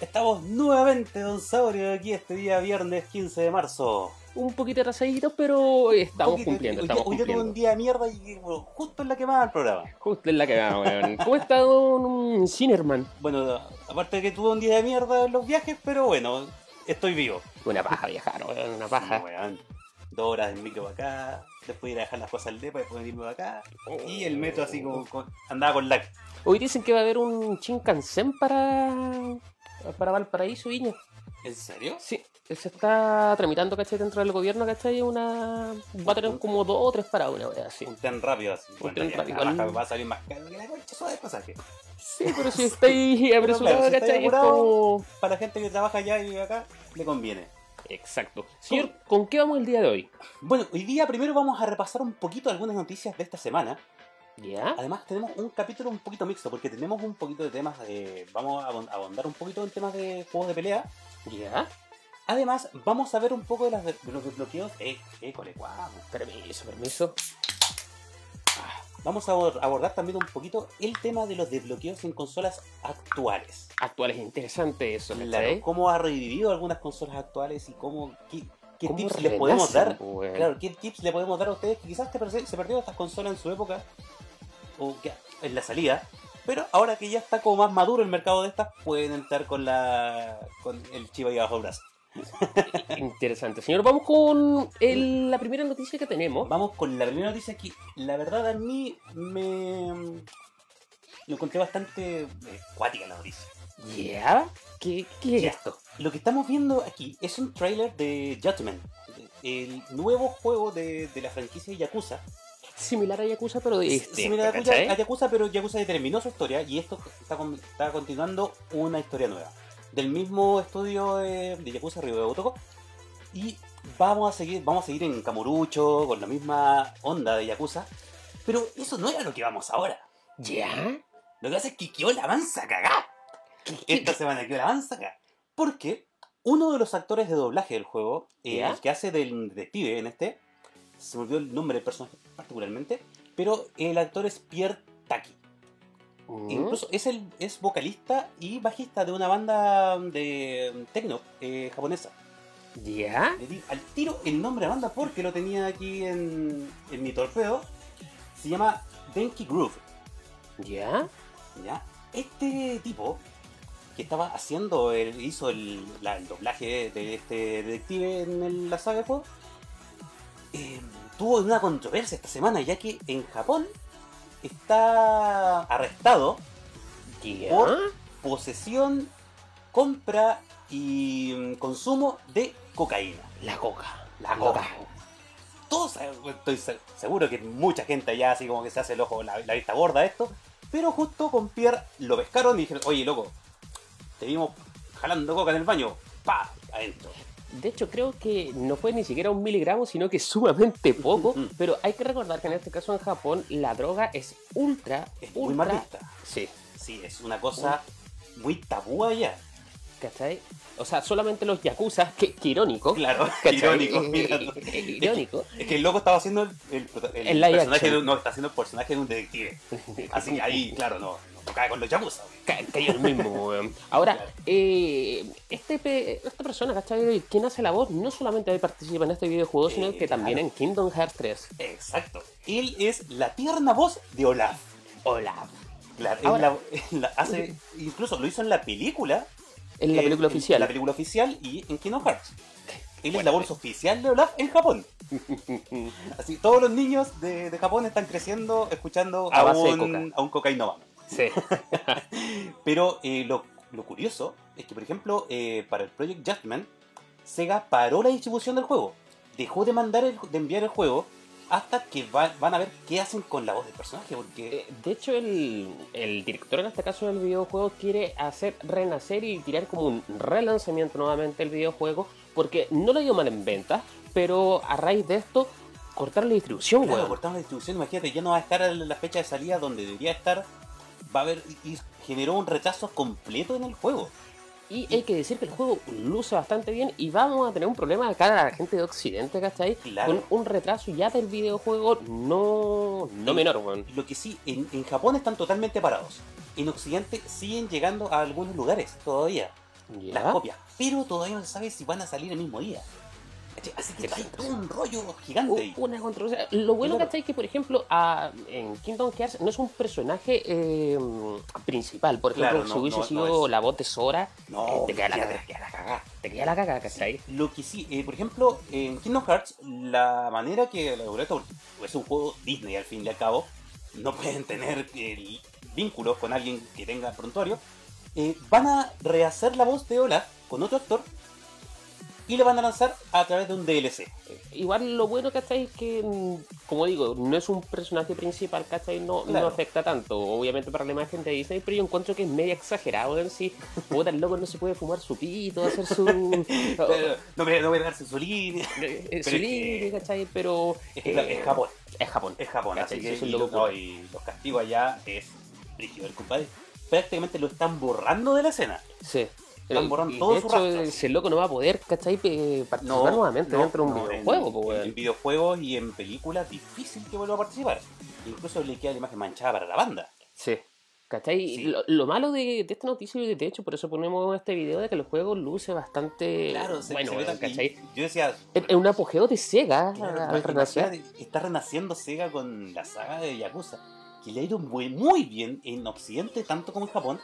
Estamos nuevamente, Don Saurio, aquí este día viernes 15 de marzo. Un poquito atrasaditos, pero estamos Poquito- cumpliendo, hoy, estamos hoy día tuve un día de mierda y bueno, justo en la quemada del programa. Justo en la cagada, weón. ¿Cómo está Don Cinerman? Bueno, aparte de que tuve un día de mierda en los viajes, pero bueno, estoy vivo. Una paja viajar, weón, una paja. Weón. Dos horas en micro para acá, después ir a dejar las cosas al depa, después venirme para acá. Y el metro así como con- andaba con lag. Hoy dicen que va a haber un Shinkansen para, para Valparaíso, Viña. ¿En serio? Sí, se está tramitando, ¿cachai? Dentro del gobierno, ¿cachai? Una... Va a tener como dos o tres paradas, una wea así. Un tren rápido así. Un tren rápido. va a salir más caro que la concha suave de pasaje. Sí, pero si estáis apresurado, claro, si estáis ¿cachai? Es apurado- como... Para la gente que trabaja allá y vive acá, le conviene. Exacto. Señor, ¿con qué vamos el día de hoy? Bueno, hoy día primero vamos a repasar un poquito algunas noticias de esta semana. ¿Ya? Además tenemos un capítulo un poquito mixto porque tenemos un poquito de temas de... Vamos a abon- a abondar un poquito en temas de juegos de pelea. ¿Ya? Además vamos a ver un poco de, las de de los desbloqueos. Eh, eh. Permiso, permiso. Vamos a abor- abordar también un poquito el tema de los desbloqueos en consolas actuales. Actual es interesante eso, Claro, cómo ha revivido algunas consolas actuales y cómo... ¿Qué, qué ¿Cómo tips les podemos dar? weón? Claro, ¿qué tips le podemos dar a ustedes que quizás te se perdieron estas consolas en su época? O que en la salida. Pero ahora que ya está como más maduro el mercado de estas, pueden entrar con la con el chivo ahí bajo el brazo. Interesante. Señor, vamos con el- la primera noticia que tenemos. Vamos con la primera noticia que la verdad a mí me... Lo encontré bastante eh, cuática la noticia. ¿Ya? ¿Qué, qué es esto? Lo que estamos viendo aquí es un trailer de Judgment, el nuevo juego de, de la franquicia Yakuza. Similar a Yakuza, pero Similar a Yakuza, ¿cachai? a Yakuza, pero Yakuza terminó su historia y esto está, con- está continuando una historia nueva. Del mismo estudio de, de Yakuza, Ryo Otoko. Y vamos a seguir, vamos a seguir en Kamurucho, con la misma onda de Yakuza. Pero eso no era lo que vamos ahora. ¿Ya? Lo que pasa es que quedó la mansa cagá. Esta semana quedó la mansa cagá. Porque uno de los actores de doblaje del juego, eh, el que hace del detective en este, se me olvidó el nombre del personaje particularmente, pero el actor es Pierre Taki. Incluso es, el, es vocalista y bajista de una banda de techno eh, japonesa. ¿Ya? Le di al tiro el nombre de la banda porque lo tenía aquí en, en mi torpedo. Se llama Denki Groove. ¿Ya? ¿ya? Este tipo que estaba haciendo, el, hizo el, la- el doblaje de este detective en el- la saga eh, tuvo una controversia esta semana, ya que en Japón está arrestado por posesión, compra y mm, consumo de cocaína. La coca. La coca. Todos, estoy se- seguro que mucha gente allá así como que se hace el ojo, la, la vista gorda esto. Pero justo con Pierre lo pescaron y dijeron, oye loco, te vimos jalando coca en el baño. Pa, adentro. De hecho, creo que no fue ni siquiera un miligramo, sino que sumamente poco. Mm. pero hay que recordar que en este caso en Japón la droga es ultra, Es muy ultra... mal vista. Sí, Sí, es una cosa muy tabú allá. ¿cachai? O sea, solamente los yakuza, que, que irónico. Claro, ¿cachai? irónico, mira. irónico. Es que el loco estaba haciendo el, el, el El personaje de, no, está haciendo el personaje de un detective. Así que ahí, claro, no, no cae con los yakuza. Ca- Cayó el mismo, weón. Ahora, Claro. eh, este, esta persona, ¿cachai? Quien hace la voz no solamente participa en este videojuego, sino Eh, que también claro. en Kingdom Hearts 3. Exacto. Él es la tierna voz de Olaf. Hola. Claro, él Ahora- la- la hace, incluso lo hizo en la película. En la eh, película en oficial. la película oficial y en Kingdom Hearts. Él es la voz oficial de Olaf en Japón. Así, todos los niños de, de Japón están creciendo escuchando A un, a un cocainómano. Sí. Pero eh, lo, lo curioso es que, por ejemplo, eh, para el Project Judgment, Sega paró la distribución del juego. Dejó de mandar el- de enviar el juego hasta que va- van a ver qué hacen con la voz del personaje. Porque Eh, De hecho, el, el director en este caso del videojuego quiere hacer renacer y tirar como un relanzamiento nuevamente el videojuego porque no le dio mal en ventas, pero a raíz de esto cortar la distribución, Claro, weón. cortaron la distribución, imagínate, ya no va a estar en la fecha de salida donde debería estar. Va a haber. Y generó un rechazo completo en el juego. Y hay que decir que el juego luce bastante bien y vamos a tener un problema de cara a la gente de Occidente, ¿cachai? Claro. Con un retraso ya del videojuego no, no menor, weón. Lo que sí, en, en Japón están totalmente parados. En Occidente siguen llegando a algunos lugares todavía. Ya. las copias, pero todavía no se sabe si van a salir el mismo día. ¿Cachai? Así que hay todo un rollo gigante Una controversia. Lo bueno, Claro. ¿cachai? Que, por ejemplo, a- en Kingdom Hearts no es un personaje eh, principal. Por ejemplo, Claro, si hubiese no, sido no es. la voz de Sora, No, eh, te queda la cagada. queda la cagada. Te queda la cagada, ¿cachai? Lo que sí, eh, por ejemplo, en Kingdom Hearts, la manera que la porque es un juego Disney al fin y al cabo, no pueden tener eh, vínculos con alguien que tenga prontuario, eh, van a rehacer la voz de Olaf con otro actor y le van a lanzar a través de un DLC. Igual lo bueno, ¿cachai? Es que, mm, como digo, no es un personaje principal, ¿cachai? No, Claro. no afecta tanto, obviamente para la imagen de Disney, pero yo encuentro que es medio exagerado en sí. Puta, el loco no se puede fumar su pito, hacer su... Pero no, no voy a darse su línea. eh, Pero su línea, ¿cachai? Pero... Es, eh, es Japón. Es Japón. Es Japón, ¿cachai? así Sí, que es y, lo lo- no, ocurre. y los castigos allá es brígido. El compadre prácticamente lo están borrando de la escena. Sí. Están borrando todo de su hecho, rastro. ese loco no va a poder, ¿cachai? Participar nuevamente dentro de un no, videojuego, en, en videojuegos y en películas difícil que vuelva a participar. Incluso le queda la imagen manchada para la banda. Sí. ¿Cachai? Sí. Lo, lo malo de, de esta noticia, y de hecho, por eso ponemos este video de que el juego luce bastante Claro, se, bueno, se ve ¿cachai? Yo decía, Es es un apogeo de Sega claro, al renacer. está renaciendo Sega con la saga de Yakuza, que le ha ido muy, muy bien en Occidente, tanto como en Japón,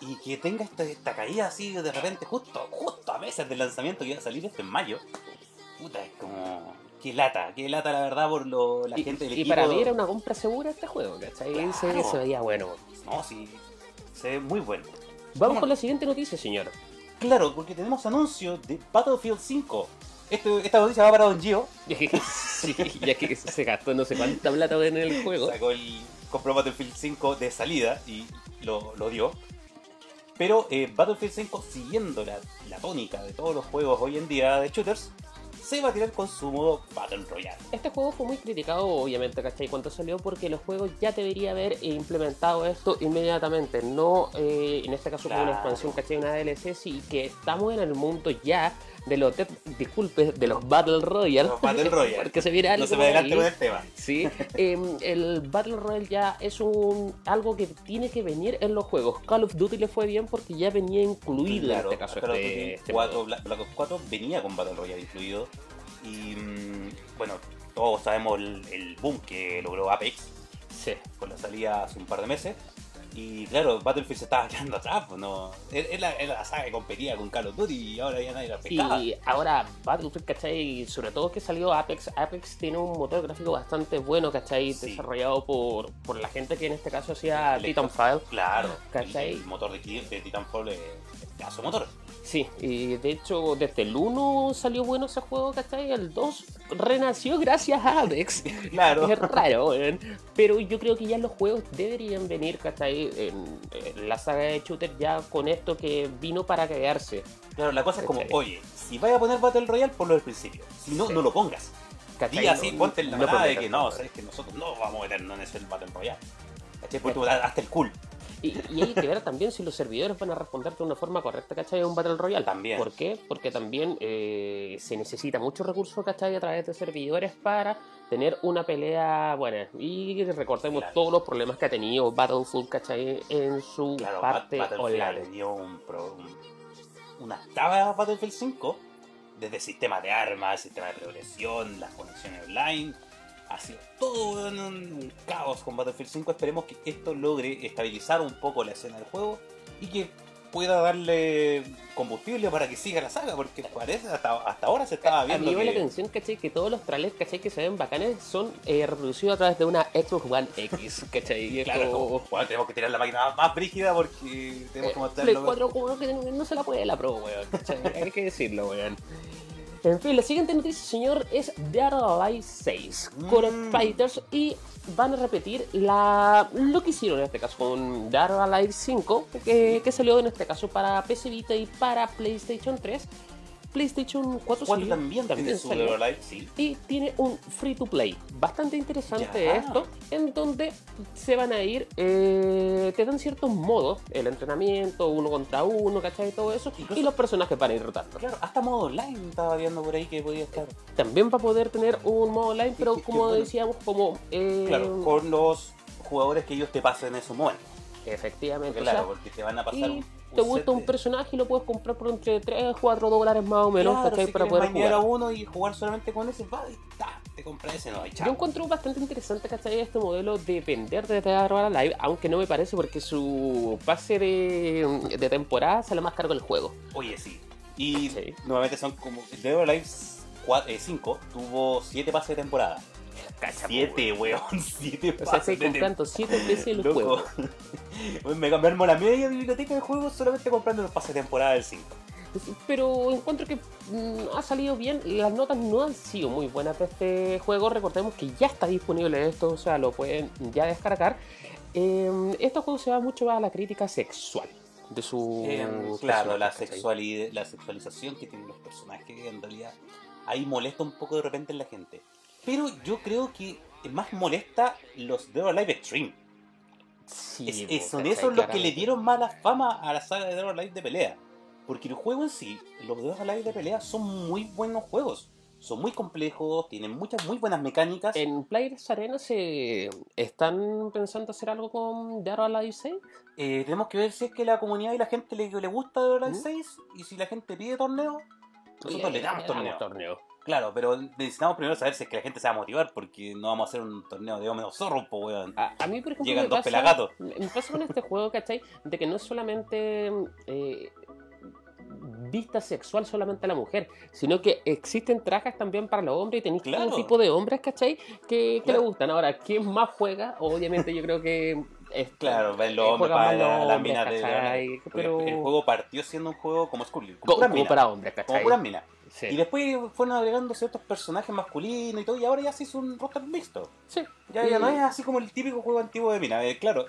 y que tenga esta, esta caída así de repente, justo, justo a meses del lanzamiento que iba a salir este en mayo. Puta, es como. Qué lata, qué lata la verdad por lo, la Y, gente del y equipo. para mí era una compra segura este juego, ¿cachai? Se, Claro. se veía bueno. No, sí, se ve muy bueno. Vamos Vamos. con la siguiente noticia, señor. Claro, porque tenemos anuncio de Battlefield 5. Este- esta noticia va para Don Gio. sí, ya que se gastó no sé cuánta plata en el juego. Sacó el. compró Battlefield 5 de salida y lo, lo dio. Pero eh, Battlefield 5, siguiendo la, la tónica de todos los juegos hoy en día de shooters, se va a tirar con su modo Battle Royale. Este juego fue muy criticado, obviamente, ¿cachai? Cuando salió, porque los juegos ya debería haber implementado esto inmediatamente. No, eh, en este caso, como una Claro. expansión, ¿cachai? Una DLC, sí, que estamos en el mundo ya de los, disculpe, de los Battle Royale. Los Battle Royale. porque se viene algo No se me adelante con el tema. Sí, em, el Battle Royale ya es un algo que tiene que venir en los juegos. Call of Duty le fue bien porque ya venía incluido Claro, en este caso. Call of este- Duty este 4, modo. Black, Black Ops 4 venía con Battle Royale incluido. Y mm, bueno, todos sabemos el, el boom que logró Apex Sí. con la salida hace un par de meses. Y claro, Battlefield se estaba quedando atrás, pues no. Era, era- era la saga que competía con Call of Duty y ahora ya nadie la pescaba. Y ahora Battlefield, ¿cachai? Sobre todo que salió Apex. Apex tiene un motor gráfico bastante bueno, ¿cachai? Sí. Desarrollado por, por la gente que en este caso hacía Titanfall. Claro, ¿Cachai? el, el motor de, de Titanfall es motor. Sí, y de hecho desde el 1 salió bueno ese juego, ¿cachai? El 2 renació gracias a Apex. Claro. Es raro, weón. Pero yo creo que ya los juegos deberían venir, ¿cachai? En, en la saga de shooter ya con esto que vino para quedarse. Claro, la cosa es como, ¿Cachai? oye, si vais a poner Battle Royale, ponlo al principio. Si no, Sí. no lo pongas. ¿cachai? Así, No- ponte en la no de que no, sabes que nosotros no vamos a meternos en ese Battle Royale. ¿Cachai? Porque tú hasta el cool. Y, y hay que ver también si los servidores van a responder de una forma correcta, ¿cachai? A un Battle Royale. También. ¿Por qué? Porque también eh, se necesita mucho recurso, ¿cachai? A través de servidores para tener una pelea buena. Y recordemos Claro. todos los problemas que ha tenido Battlefield, ¿cachai? En su Claro, parte Bat- online. le dio un, pro- un- una octava a Battlefield 5, desde sistema de armas, sistema de progresión, las conexiones online. Ha sido todo un caos con Battlefield 5. Esperemos que esto logre estabilizar un poco la escena del juego y que pueda darle combustible para que siga la saga, porque parece hasta, hasta ahora se estaba A mí viendo me llama la atención, ¿cachai? Que todos los trailers, ¿cachai? Que se ven bacanes son eh, reproducidos a través de una Xbox One X, ¿cachai? Y Claro, como- "Bueno, tenemos que tirar la máquina más, brígida porque tenemos Eh, que mostrar Play lo 4 como que no, no se la puede la pro, weón. ¿cachai? Hay que decirlo, weón. En fin, la siguiente noticia, señor, es Dead Alive 6. Core of Mm. Fighters y van a repetir la lo que hicieron en este caso con Dead Alive 5, que, que salió en este caso para PC Vita y para PlayStation 3. PlayStation 4 Cuatro salió- también, tiene su salió. Sí. Y tiene un free to play. Bastante interesante Ya. esto. En donde se van a ir. eh, te dan ciertos modos. El entrenamiento, uno contra uno, ¿cachai? Todo eso. Incluso- Y los personajes van a ir rotando. Claro, hasta modo online estaba viendo por ahí que podía estar. También va a poder tener un modo online, pero qué- qué como bueno. decíamos, como. eh, Claro, con los jugadores que ellos te pasen en esos momentos. Efectivamente. Porque, o sea, claro, porque te van a pasar y- un te un gusta un de- personaje y lo puedes comprar por entre 3 4 dólares más o menos, Claro, ¿cachai? si Para poder jugar. a uno y jugar solamente con ese, va, y ta, te compras ese, no, y Yo encuentro bastante interesante, ¿cachai? Este modelo de vender desde ahora live, aunque no me parece porque su pase de, de temporada sale más caro que el juego. Oye, sí. Y Sí. nuevamente son como. Dead or Alive 5 tuvo 7 pases de temporada. Cacha, 7, weón, 7 O sea, de temporada. comprando 7 veces el Loco. juego. Weón, me cambiaron la media biblioteca de juegos solamente comprando los pases de temporada del 5. Pero encuentro que mm, ha salido bien. Las notas no han sido muy buenas de este juego. Recordemos que ya está disponible esto, o sea, lo pueden ya descargar. Eh, este juego se va mucho a la crítica sexual de su. Em, claro, la, sexualidad, la sexualización que tienen los personajes, en realidad, ahí molesta un poco de repente en la gente. Pero yo creo que más molesta los Dead or Alive Extreme. Sí, Es- po, es- son esos los que le dieron mala fama a la saga de Dead or Alive de pelea. Porque el juego en sí, los Dead or Alive de pelea son muy buenos juegos. Son muy complejos, tienen muchas muy buenas mecánicas. En Players Arena se están pensando hacer algo con Dead or Alive 6. Eh, tenemos que ver si es que la comunidad y la gente le, le gusta Dead or Alive ¿Mm? 6 y si la gente pide torneo, nosotros le damos torneo. torneo. Claro, pero necesitamos primero saber si es que la gente se va a motivar porque no vamos a hacer un torneo de hombres zorros, po weón. A, a mí, por ejemplo, Llegan me dos pasa, pelagatos. me me pasa con este juego, ¿cachai? De que no es solamente eh, vista sexual solamente a la mujer, sino que existen trajes también para los hombres y tenéis Claro. todo tipo de hombres, ¿cachai? Que, que Claro. le gustan. Ahora, ¿quién más juega? Obviamente yo creo que... es- Claro, ven los eh, hombres juegan para la, la mina de Pero... El juego partió siendo un juego como Skull, con como, puras como minas. para hombres, Como ¿cachai? puras minas. Sí. Y después fueron agregando ciertos personajes masculinos y todo, y ahora ya se hizo un roster mixto. Sí. Ya, ya no es así como el típico juego antiguo de mina. Eh, claro,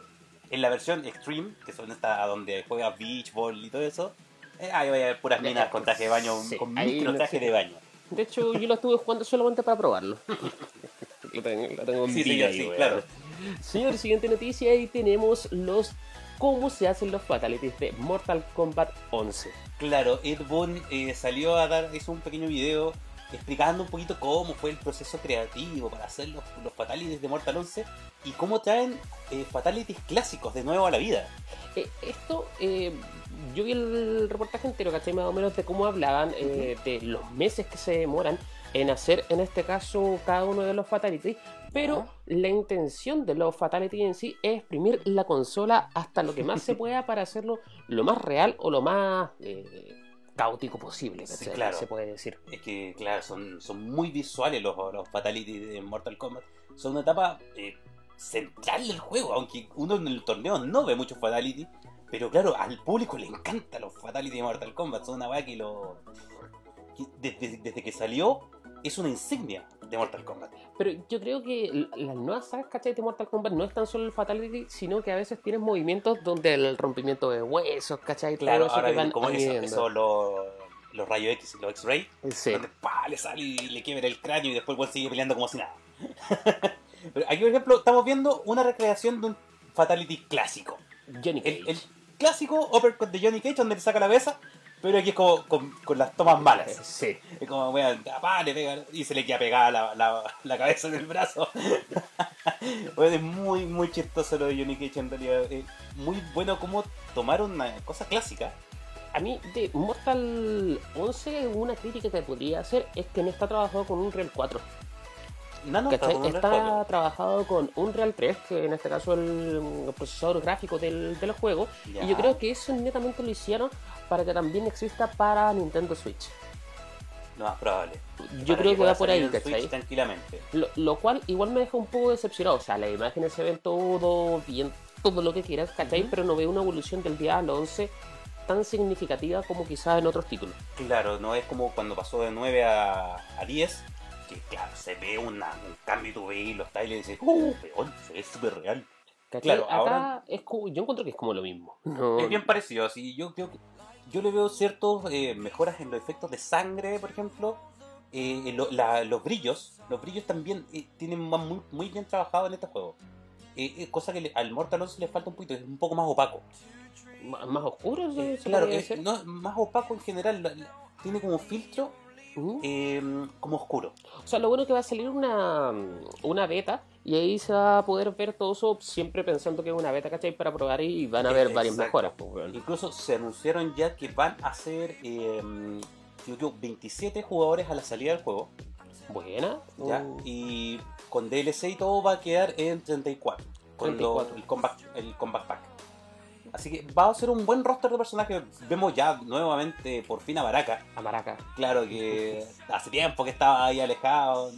en la versión Extreme, que son esta donde juegas beach ball y todo eso, eh, ahí vaya a haber puras minas con traje de baño, Sí, con micro traje de baño. De hecho, yo lo estuve jugando solamente para probarlo. lo tengo, lo tengo en Sí, vida señor, ahí, sí, weón. claro. Señor, siguiente noticia y tenemos los cómo se hacen los fatalities de Mortal Kombat 11. Claro, Ed Boon eh, salió a dar, hizo un pequeño video explicando un poquito cómo fue el proceso creativo para hacer los, los fatalities de Mortal 11 y cómo traen eh, fatalities clásicos de nuevo a la vida. Eh, esto, eh, yo vi el reportaje entero, ¿cachai? Más o menos de cómo hablaban, de los meses que se demoran en hacer, en este caso, cada uno de los fatalities. Pero la intención de los fatalities en sí es exprimir la consola hasta lo que más se pueda para hacerlo lo más real o lo más eh, caótico posible, Sí, claro. Se puede decir. Es que, claro, son, son muy visuales los, los fatalities de Mortal Kombat. Son una etapa eh, central del juego, aunque uno en el torneo no ve muchos fatalities. Pero claro, al público le encantan los fatalities de Mortal Kombat. Son una weá que lo. que desde, desde que salió es una insignia de Mortal Kombat. Pero yo creo que las nuevas sagas, ¿cachai? De Mortal Kombat no es tan solo el Fatality, sino que a veces tienes movimientos donde el rompimiento de huesos, ¿cachai? Claro, eso ahora que van como eso, eso los, los rayos X, los X-Ray, Sí. donde pa, le sale y le quiebra el cráneo y después el sigue peleando como si nada. Pero aquí, por ejemplo, estamos viendo una recreación de un Fatality clásico. Johnny Cage. El, el clásico uppercut de Johnny Cage donde le saca la cabeza, pero aquí es como con, con las tomas malas. Sí. Es como, weón, le pega y se le queda pegada la, la, la cabeza en el brazo. Weón, es muy, muy chistoso lo de Johnny Cage en realidad. Es muy bueno como tomaron una cosa clásica. A mí, de Mortal 11, una crítica que podría hacer es que no está trabajado con Unreal 4. No, no, ¿cachai? con un Está trabajado con Unreal 3, que en este caso es el procesador gráfico del, del juego. Ya. Y yo creo que eso netamente lo hicieron para que también exista para Nintendo Switch. Lo más probable. Yo Para creo que va por ahí, ¿cachai? Tranquilamente. Lo, lo cual igual me deja un poco decepcionado. O sea, las imágenes se ven todo bien, todo lo que quieras, ¿cachai? Pero no veo una evolución del Diablo 11 tan significativa como quizás en otros títulos. Claro, no es como cuando pasó de 9 a, a 10, que claro, se ve una, un cambio y tú veis los trailers y dices, ¡uh, peón! Se ve súper real. Claro, Acá ahora- es yo encuentro que es como lo mismo. No, Es bien parecido, así yo creo que yo le veo ciertas mejoras en los efectos de sangre, por ejemplo. eh, en lo- la- los brillos, los brillos también eh, tienen muy, muy bien trabajado en este juego. Eh, eh, cosa que le- al Mortal 11 le falta un poquito, es un poco más opaco. Más oscuro, se, Eh, claro, es- no, más opaco en general, la- la- tiene como filtro ¿Mm? eh, como oscuro. O sea, lo bueno es que va a salir una, una beta y ahí se va a poder ver todo eso siempre pensando que es una beta, ¿cachai? Para probar y van a haber varias mejoras. pues. Incluso se anunciaron ya que van a ser eh, equivoco, 27 jugadores a la salida del juego. Buena. ¿ya? Uh, Y con DLC y todo va a quedar en 34. Con lo- 34. el, combat, el Combat Pack. Así que va a ser un buen roster de personajes. Vemos ya nuevamente por fin a Baraka. a Maraca. Claro que hace tiempo que estaba ahí alejado.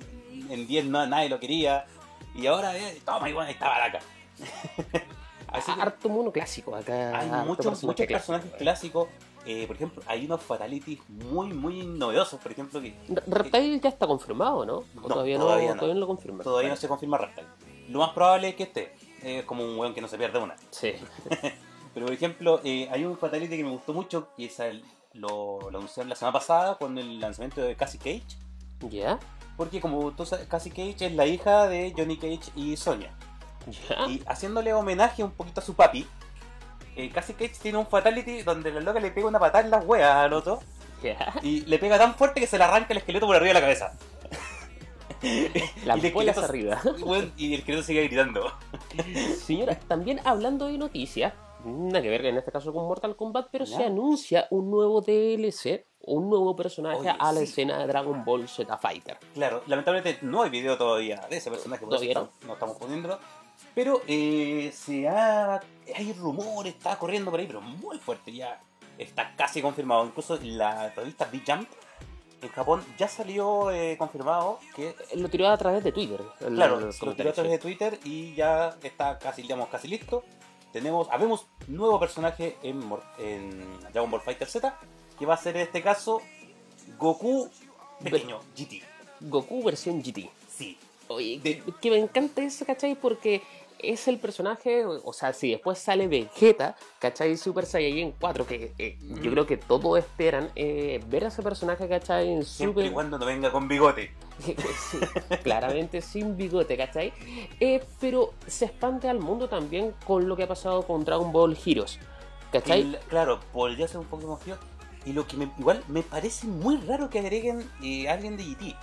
En 10 no, nadie lo quería. Y ahora, eh, toma, igual ahí está Baraka. Así que Harto mono clásico acá. hay muchos, personaje muchos personajes clásicos. Eh, por ejemplo, hay unos fatalities muy, muy novedosos. Por ejemplo, que Reptile ya está confirmado, ¿no? ¿O No, todavía, no, todavía no. todavía no lo confirman. todavía no se confirma Reptile. Lo más probable es que esté. Es como un weón que no se pierde una. Sí. Pero por ejemplo, eh, hay un fatality que me gustó mucho, que es el- lo, lo anunciaron la semana pasada con el lanzamiento de Cassie Cage. ¿Ya? Porque como tú sabes, Cassie Cage es la hija de Johnny Cage y Sonia. ¿Ya? Y haciéndole homenaje un poquito a su papi, eh, Cassie Cage tiene un fatality donde la loca le pega una patada en las weas al otro ¿Ya? y le pega tan fuerte que se le arranca el esqueleto por arriba de la cabeza. Las Y bolas arriba. Y el esqueleto sigue gritando. Señora, también hablando de noticias, nada que ver en este caso con Mortal Kombat, pero ¿Ya? se anuncia un nuevo DLC, un nuevo personaje Oye, a la sí. escena de Dragon Ball Z Fighter. Claro, lamentablemente no hay video todavía de ese personaje, por eso no. estamos- no estamos poniéndolo. Pero eh, se ha, hay rumores, está corriendo por ahí, pero muy fuerte ya. Está casi confirmado. Incluso la revista B-Jump en Japón ya salió eh, confirmado que, Lo tiró a través de Twitter. claro, lo tiró a través de Twitter y ya está casi, digamos, casi listo. Tenemos, habemos nuevo personaje en, en Dragon Ball Fighter Z, que va a ser en este caso Goku pequeño, GT. Goku versión GT. Sí, Oye, De- que me encanta eso, ¿cachai? Porque es el personaje, o sea, si después sale Vegeta, ¿cachai? Super Saiyajin 4, que eh, yo Ujú. creo que todos esperan eh, ver a ese personaje, ¿cachai? En siempre y Super... cuando no venga con bigote. Sí, claramente sin bigote, ¿cachai? Eh, pero se expande al mundo también con lo que ha pasado con Dragon Ball Heroes, ¿cachai? El- claro, podría ser un poco más frío. Y lo que me, igual me parece muy raro que agreguen a alguien de GT.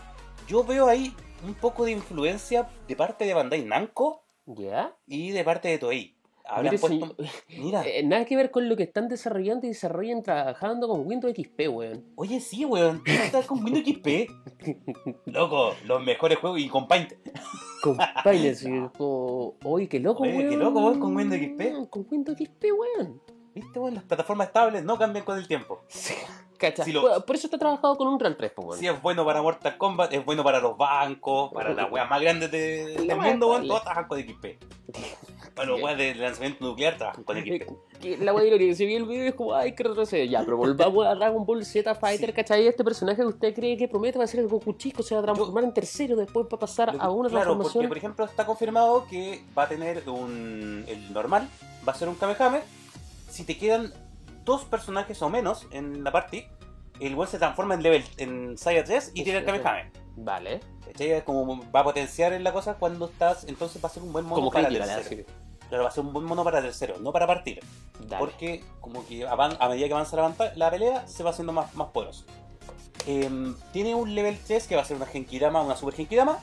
Yo veo ahí un poco de influencia de parte de Bandai Namco ¿Ya? y de parte de Toei. Habrán Mire, puesto- Mira, eh, nada que ver con lo que están desarrollando y desarrollan trabajando con Windows XP, weón. oye, sí, weón, está con Windows XP. Loco, los mejores juegos y con Paint. Compañía, así como, Oye, qué loco, Oye, weón. qué loco, weón, con Windows XP. Con Windows XP, weón. ¿Viste, weón? Las plataformas estables no cambian con el tiempo. Si lo- Bueno, por eso está trabajado con un Real 3, pues, weón. Si es bueno para Mortal Kombat, es bueno para los bancos, para las weas más grandes de- del mundo, weón, todos trabajan con XP. Para los weas de lanzamiento nuclear trabajan con XP. Eh, que la wea irónica, si vi el video es como, ay, que retroceder. Ya, pero volvamos a Dragon Ball Z Fighter, Sí. ¿cachai? Este personaje que usted cree que promete va a ser el Goku chico, se va a transformar en tercero, después va a pasar Lo que- a una claro, porque por ejemplo está confirmado que va a tener un. El normal va a ser un Kamehame. Si te quedan dos personajes o menos en la party, el weón se transforma en level en Saya 3 y tiene el. Kamehame. Vale. ¿Cachai? Es Como va a potenciar en la cosa cuando estás. Entonces va a ser un buen mono Como para tercero. Claro, va a ser un buen mono para tercero, no para partir. Dale. Porque como que avan- a medida que avanza la, la pelea, se va haciendo más, más poderoso. Em, tiene un level 3 que va a ser una Genkidama, una Super Genkidama.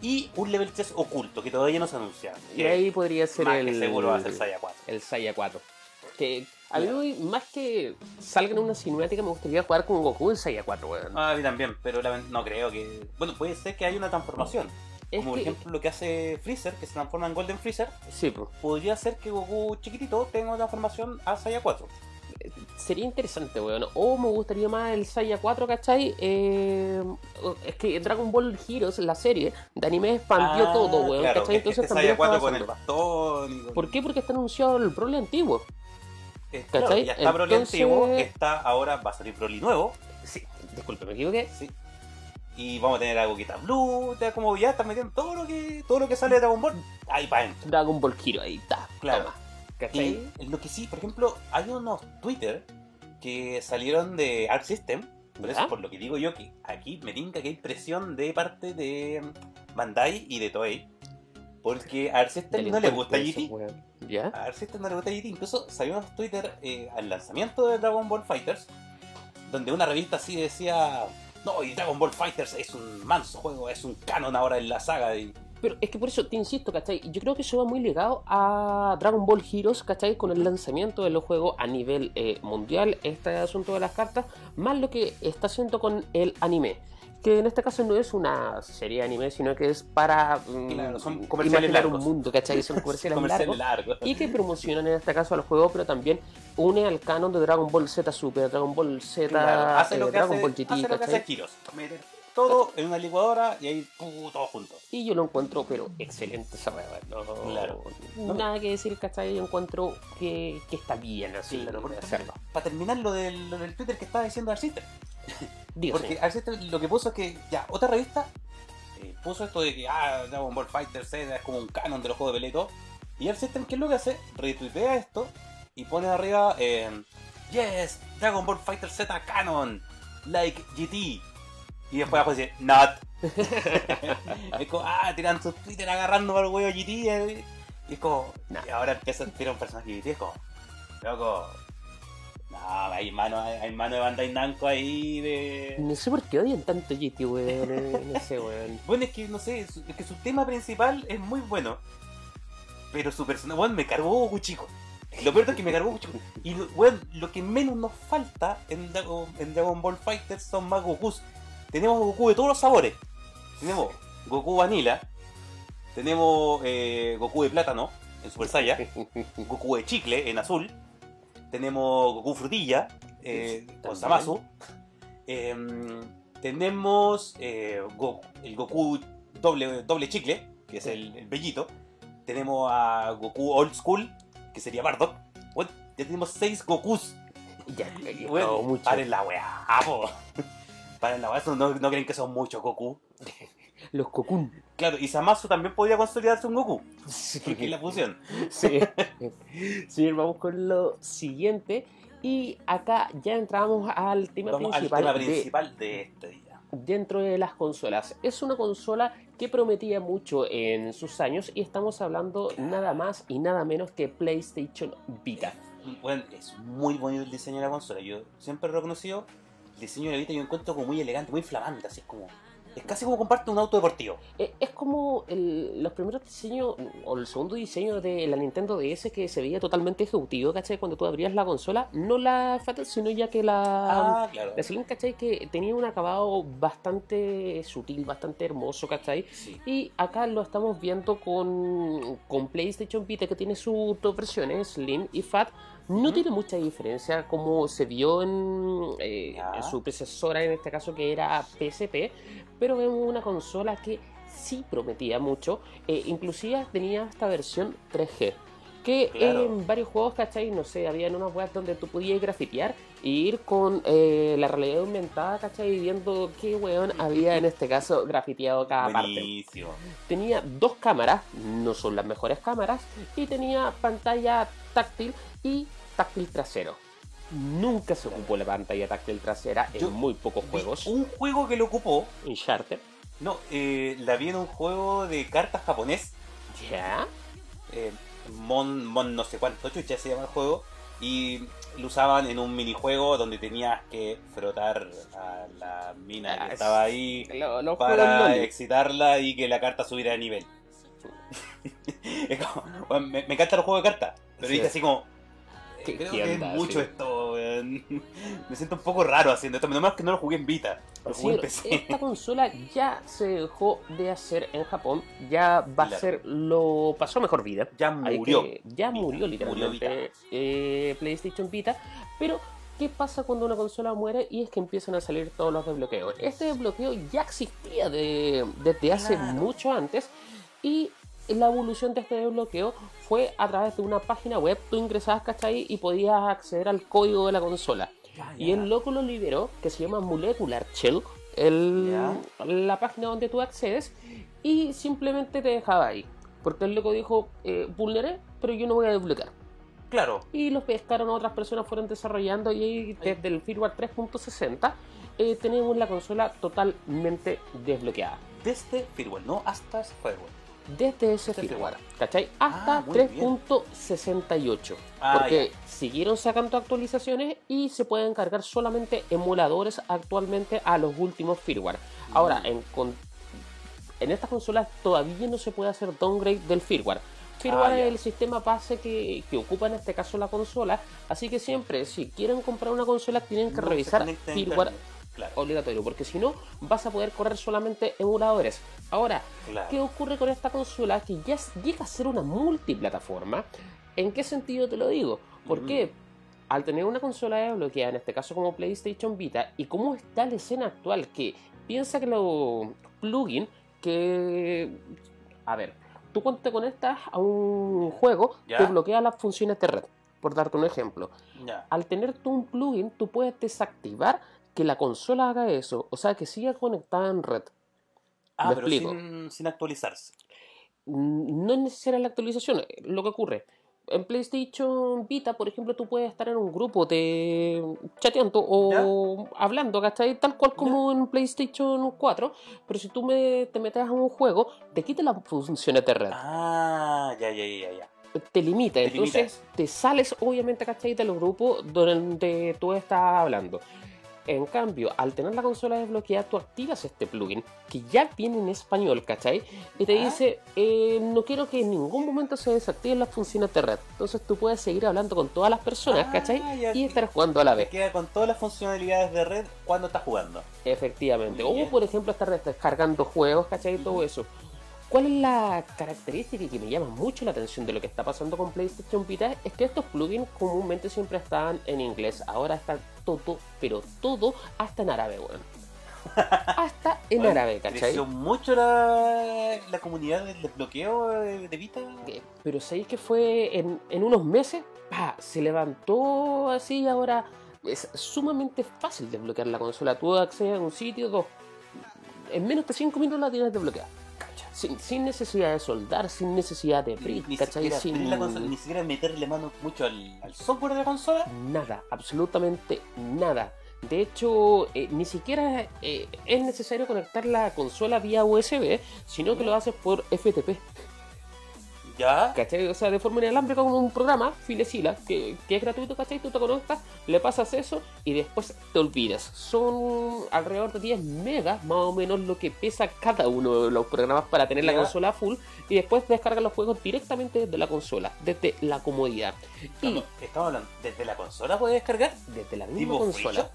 Y un level 3 oculto, que todavía no se anuncia. Y ahí podría ser más el. que seguro va a ser Saya 4. El Saya 4. Que a mí, hoy, más que salgan en una cinemática, me gustaría jugar con Goku en Saya 4, weón. Ah, a mí también, pero no creo que... Bueno, puede ser que haya una transformación. es como por que. ejemplo lo que hace Freezer, que se transforma en Golden Freezer. Sí, pues. Podría ser que Goku chiquitito tenga una transformación a Saya 4. Sería interesante, weón. O me gustaría más el Saya 4, ¿cachai? Eh, es que Dragon Ball Heroes, la serie de anime, expandió Ah, todo, weón. claro, ¿cachai? es que Entonces este también Saya 4 está con el bastón. y con- ¿Por qué? Porque está anunciado el Broly antiguo. Eh, claro, ¿Cachai? ya está Broly Entonces- antiguo, está ahora va a salir Broly nuevo. Sí, disculpe, me equivoqué. Sí. Y vamos a tener a Goquita Blue, te- como ya están metiendo todo lo que todo lo que sale de Dragon Ball, ahí para adentro. Dragon Ball Hero, ahí está. Claro. Toma. ¿Cachai? Y lo que sí, por ejemplo, hay unos Twitter que salieron de Arc System, por eso por lo que digo yo que aquí me tinca que hay presión de parte de Bandai y de Toei, porque a Arc System no le gusta GT. ¿Ya? A Arc System no le gusta GT, incluso salió unos Twitter eh, al lanzamiento de Dragon Ball Fighters, donde una revista así decía no, y Dragon Ball Fighters es un manso juego, es un canon ahora en la saga. Y... Pero es que por eso te insisto, ¿cachai? Yo creo que eso va muy ligado a Dragon Ball Heroes, ¿cachai? Con el lanzamiento de los juegos a nivel eh, mundial, este asunto de las cartas, más lo que está haciendo con el anime. Que en este caso no es una serie de anime, sino que es para mm, Claro, son comerciales imaginar un largos. mundo, ¿cachai? Son comerciales, Comerciales largos. largos. Y que promocionan en este caso al juego, pero también une al canon de Dragon Ball Z Super, Dragon Ball Z, Claro, hace eh, lo que Dragon hace, Ball GT, hace lo que hace todo en una licuadora y ahí todo junto. Y yo lo encuentro, pero excelente esa. No, Claro. Nada que decir, ¿cachai? Yo encuentro que, que está bien así Claro. Para terminar lo del, lo del Twitter que estaba diciendo Arsister. Digo, Porque Arsister lo que puso es que, ya, otra revista eh, puso esto de que, ah, Dragon Ball Fighter Z es como un canon de los juegos de pelea y todo. Y Arsister, ¿qué es lo que hace? Retuitea esto y pone arriba, eh, yes, Dragon Ball Fighter Z canon, like GT. Y después abajo dice, not. es como, ah, tiran su Twitter agarrando al huevo GT. eh, Y es como, Nah. y ahora empieza a tirar un personaje GT. Es como, loco. No, hay mano, hay, mano de Bandai Namco ahí de. no sé por qué odian tanto GT, weón. No sé, weón. Bueno, es que no sé, es que su tema principal es muy bueno. Pero su personaje, bueno, me cargó Goku chico. Lo peor es que me cargó Goku chico. Y bueno, lo que menos nos falta en Dragon, en Dragon Ball Fighters son más Gokus. Tenemos Goku de todos los sabores. Tenemos Goku Vanilla. Tenemos eh, Goku de plátano en Super Saiyan. Goku de chicle en azul. Tenemos Goku frutilla eh, con. Zamasu. Em, tenemos eh, Go- el Goku doble, doble chicle, que es el, el bellito. Tenemos a Goku Old School, que sería Bardock. Bueno, ya tenemos 6 Gokus. Ya, ya, Bueno, no, mucho. paren la weá. Paren la weá, no, no creen que son muchos Goku. Los Cocoon. Claro, y Zamasu también podría consolidarse un Goku, porque es la fusión. Sí. sí, vamos con lo siguiente. Y acá ya entramos al tema Vamos al principal, tema de- principal de este día. dentro de las consolas. Es una consola que prometía mucho en sus años y estamos hablando nada más y nada menos que PlayStation Vita. Bueno, es muy bonito el diseño de la consola. Yo siempre he reconocido el diseño de la Vita. Yo encuentro como muy elegante, muy flamante. Así es como. Es casi como comparte un auto deportivo. Eh, Es como el- los primeros diseños o el segundo diseño de la Nintendo DS que se veía totalmente ejecutivo, ¿cachai? Cuando tú abrías la consola, no la Fatal, sino ya que la... Ah, claro. La Slim, ¿cachai? Que tenía un acabado bastante sutil, bastante hermoso, ¿cachai? Sí. Y acá lo estamos viendo con, con PlayStation Vita que tiene sus dos versiones, Slim y Fat. No tiene mucha diferencia como se vio en, eh, en su predecesora, en este caso que era PSP, pero vemos una consola que sí prometía mucho, eh, inclusive tenía esta versión 3G. Que Claro. en varios juegos, ¿cachai? No sé, habían unas webs donde tú podías grafitear e ir con eh, la realidad aumentada, ¿cachai? Y viendo qué weón había en este caso grafiteado cada parte tenía dos cámaras, no son las mejores cámaras, y tenía pantalla táctil y táctil trasero. Nunca se ocupó la pantalla táctil trasera Yo en muy pocos juegos. Un juego que lo ocupó. Uncharted. No, eh, la vi en un juego de cartas japonés. Ya. eh, Mon, Mon no sé cuánto chucha se llama el juego. Y lo usaban en un minijuego donde tenías que frotar a la mina Ah, que estaba ahí Lo- para excitarla y que la carta subiera de nivel. Es como, bueno, me, me encantan los juegos de cartas, pero Sí. viste así como. Eh, ¿Qué- creo que es mucho sí? esto, weón. Me siento un poco raro haciendo esto, menos mal que no lo jugué en Vita, lo Sí, jugué en PC. esta consola ya se dejó de hacer en Japón, ya va a ser lo pasó mejor vida. Ya murió. que- ya Vita, murió murió literalmente eh, PlayStation Vita. Pero, ¿qué pasa cuando una consola muere? Y es que empiezan a salir todos los desbloqueos. Este desbloqueo ya existía de- desde hace Claro. mucho antes. Y la evolución de este desbloqueo fue a través de una página web. Tú ingresabas, ¿cachai? Y podías acceder al código de la consola. Ya, Y el loco lo liberó, que se llama Molecular Shell, el- la página donde tú accedes, y simplemente te dejaba ahí. Porque el loco dijo, eh, vulneré, pero yo no voy a desbloquear. Claro, Y los pescaron otras personas, fueron desarrollando, y ahí, desde el firmware 3.60 eh, tenemos la consola totalmente desbloqueada. desde firmware, no hasta firmware. Desde ese firmware. ¿cachai? Hasta Ah, bien. 3.68. Ah, porque siguieron sacando actualizaciones y se pueden cargar solamente emuladores actualmente a los últimos firmware. Ahora, Mm. en, con- en estas consolas todavía no se puede hacer downgrade del firmware. Firmware Ah, es el sistema base que, que ocupa en este caso la consola, así que siempre si quieren comprar una consola tienen que No revisar firmware. Claro, obligatorio, porque si no vas a poder correr solamente emuladores. Ahora, claro. ¿Qué ocurre con esta consola? Que ya llega a ser una multiplataforma. ¿En qué sentido te lo digo? Porque Mm. al tener una consola desbloqueada, en este caso como PlayStation Vita, y cómo está la escena actual, que piensa que los plugins que... A ver, tú cuando te conectas a un juego, Ya. te bloquea las funciones de red. Por darte un ejemplo. Ya. Al tener tú un plugin, tú puedes desactivar que la consola haga eso. O sea, que siga conectada en red. Ah, Me pero explico. sin, sin actualizarse. No es necesaria la actualización. eh, Lo que ocurre, en PlayStation Vita, por ejemplo, tú puedes estar en un grupo de chateando o hablando, ¿cachai? Tal cual como en PlayStation 4, pero si tú me, te metes a un juego, te quita las funciones de red, Ah, ya, ya, ya, ya. te limita, te entonces te sales obviamente, ¿cachai? De los grupos donde tú estás hablando. En cambio, al tener la consola desbloqueada, tú activas este plugin que ya viene en español, ¿cachai? Y te dice, eh, no quiero que en ningún momento se desactiven las funciones de red. Entonces tú puedes seguir hablando con todas las personas, Ah, ¿cachai? Y sí. estar jugando a la vez. queda con todas las funcionalidades de red cuando estás jugando. Efectivamente. O por ejemplo, estar descargando juegos, ¿cachai? Y todo eso. ¿Cuál es la característica que me llama mucho la atención de lo que está pasando con PlayStation Vita? Es que estos plugins comúnmente siempre estaban en inglés. Ahora está todo, pero todo hasta en árabe, weón. Hasta en Bueno, árabe, ¿cachai? Creció mucho la, la comunidad del desbloqueo de, de Vita. Eh, Pero sabéis que fue en, en unos meses, se levantó así y ahora es sumamente fácil desbloquear la consola. Tú accedes a un sitio, dos, en menos de 5 minutos la tienes desbloqueada. Sin, sin necesidad de soldar, sin necesidad de brick, ni ¿cachai? siquiera Sin la consola, ni siquiera meterle mano mucho al, al software de la consola. nada, absolutamente nada. De hecho, eh, ni siquiera eh, es necesario conectar la consola vía USB, sino que lo haces por FTP. Ya. ¿Cachai? O sea, de forma inalámbrica con un programa, Filecila, que, que es gratuito, ¿cachai? Tú te conectas, le pasas eso y después te olvidas. Son alrededor de 10 megas más o menos lo que pesa cada uno de los programas para tener la consola full y después descargas los juegos directamente desde la consola, desde la comodidad. Y Estamos, estamos hablando, ¿desde la consola puedes descargar? desde la misma ¿Tipo consola,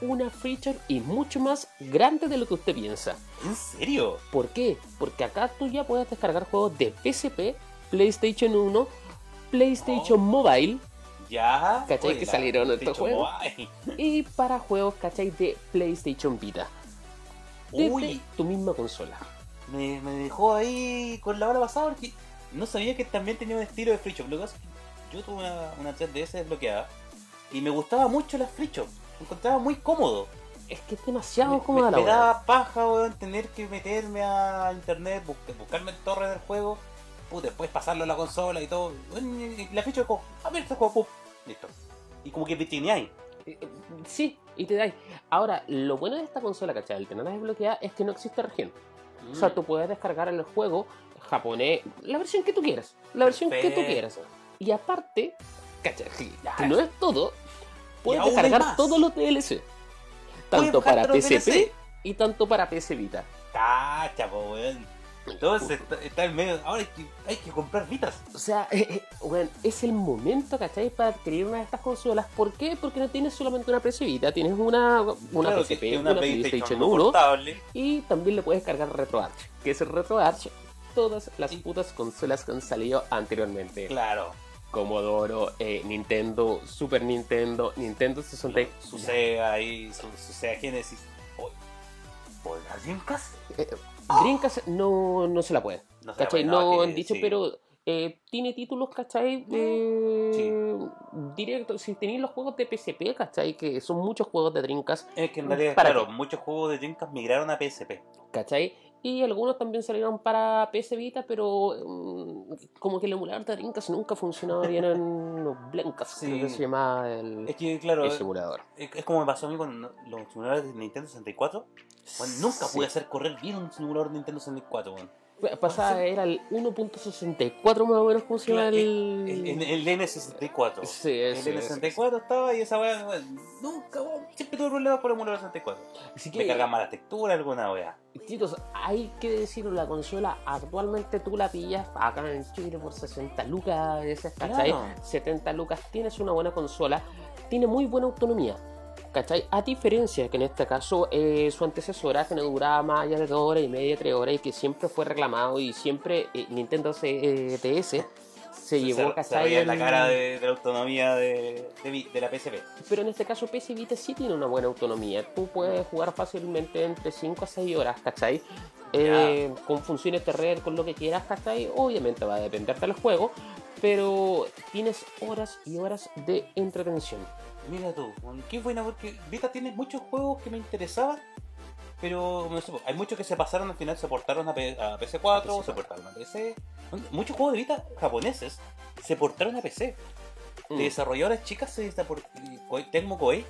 una feature y mucho más grande de lo que usted piensa. ¿En serio? ¿Por qué? Porque acá tú ya puedes descargar juegos de PSP, PlayStation 1, PlayStation Oh. Mobile Ya. ¿Cachai Oye, que salieron estos juegos? Mobile. y para juegos, ¿cachai? De PlayStation Vita. Desde Uy, tu misma consola. me, me dejó ahí con la hora pasada porque no sabía que también tenía un estilo de free shop. Lo que yo tuve una, una 3DS desbloqueada y me gustaba mucho la free shop. Me encontraba muy cómodo. Es que es demasiado me, cómoda me, la me daba paja, weón, tener que meterme a internet, busca- buscarme el torre del juego, puta, después pasarlo a la consola y todo. La ficha es como, a ver este juego, pum, listo. Y como que ahí. Eh, eh, Sí, y te dais. Ahora, lo bueno de esta consola, ¿cachai? Al tenerla desbloqueada es que no existe región. O Mm. sea, tú puedes descargar el juego japonés, la versión que tú quieras. La versión que tú quieras. Y aparte, ¿cachai? Que no es todo, puedes descargar todos los DLC. Puedes Tanto para PSP y tanto para PS Vita. Cacha, weón. Entonces está, está en medio. Ahora hay que, hay que comprar vitas. O sea, eh, eh, bueno, es el momento, ¿cachai? Para adquirir una de estas consolas. ¿Por qué? Porque no tienes solamente una PS Vita, tienes una, una Claro, PSP, que es una, PlayStation no 1 portable. y también le puedes cargar RetroArch. Que es el RetroArch, todas las putas consolas que han salido anteriormente. Claro. Commodore, eh, Nintendo, Super Nintendo, Nintendo 64. Su Sega ahí, su, su Sega Genesis. Oye, ¿Por la Dreamcast? Eh, Dreamcast no, no se la puede. No se la No han dicho, sí. pero eh, tiene títulos, ¿cachai? Eh, Directo, si tenéis los juegos de PSP, ¿cachai? Que son muchos juegos de Dreamcast, Es que en realidad, ¿Para claro, qué? muchos juegos de Dreamcast migraron a PSP. ¿cachai? Y algunos también salieron para PS Vita, pero mm, como que el emulador de Dreamcast nunca funcionaba bien en los Blankas, Sí. creo que se llama el, Es que, claro, ese emulador. es como me pasó a mí con los simuladores de Nintendo 64. Bueno, nunca Sí. pude hacer correr bien un simulador de Nintendo 64, weón. Pasaba, era el 1.64 más o menos, ¿cómo se llama? Claro, El, El, el N64. Sí, el ese, ese, N64 estaba y esa weá, nunca, siempre tuve problemas por emular el 64. Así Me que, cargan malas texturas, alguna weá. chicos, hay que decirlo, la consola actualmente tú la pillas acá en Chile por 60 lucas, esas, ¿cachai? Claro. 70 lucas, tienes una buena consola, tiene muy buena autonomía. ¿Cachai? A diferencia que en este caso eh, su antecesora, que no duraba más allá de 2 horas y media, 3 horas, y que siempre fue reclamado y siempre eh, Nintendo C- eh, DS se llevó, se, se ¿cachai? veía en la cara de, de la autonomía de, de, de la PSP. Pero en este caso PS Vita sí tiene una buena autonomía. Tú puedes jugar fácilmente entre 5 a 6 horas, ¿cachai? Eh, con funciones de red, con lo que quieras, ¿cachai? Obviamente va a depender del juego, pero tienes horas y horas de entretención. Mira tú, qué buena porque Vita tiene muchos juegos que me interesaban, pero no sé, hay muchos que se pasaron al final, se portaron a, P- a PC4, se portaron a PC. Muchos juegos de Vita japoneses se portaron a PC. Mm. De desarrolladoras chicas se por Tecmo Koei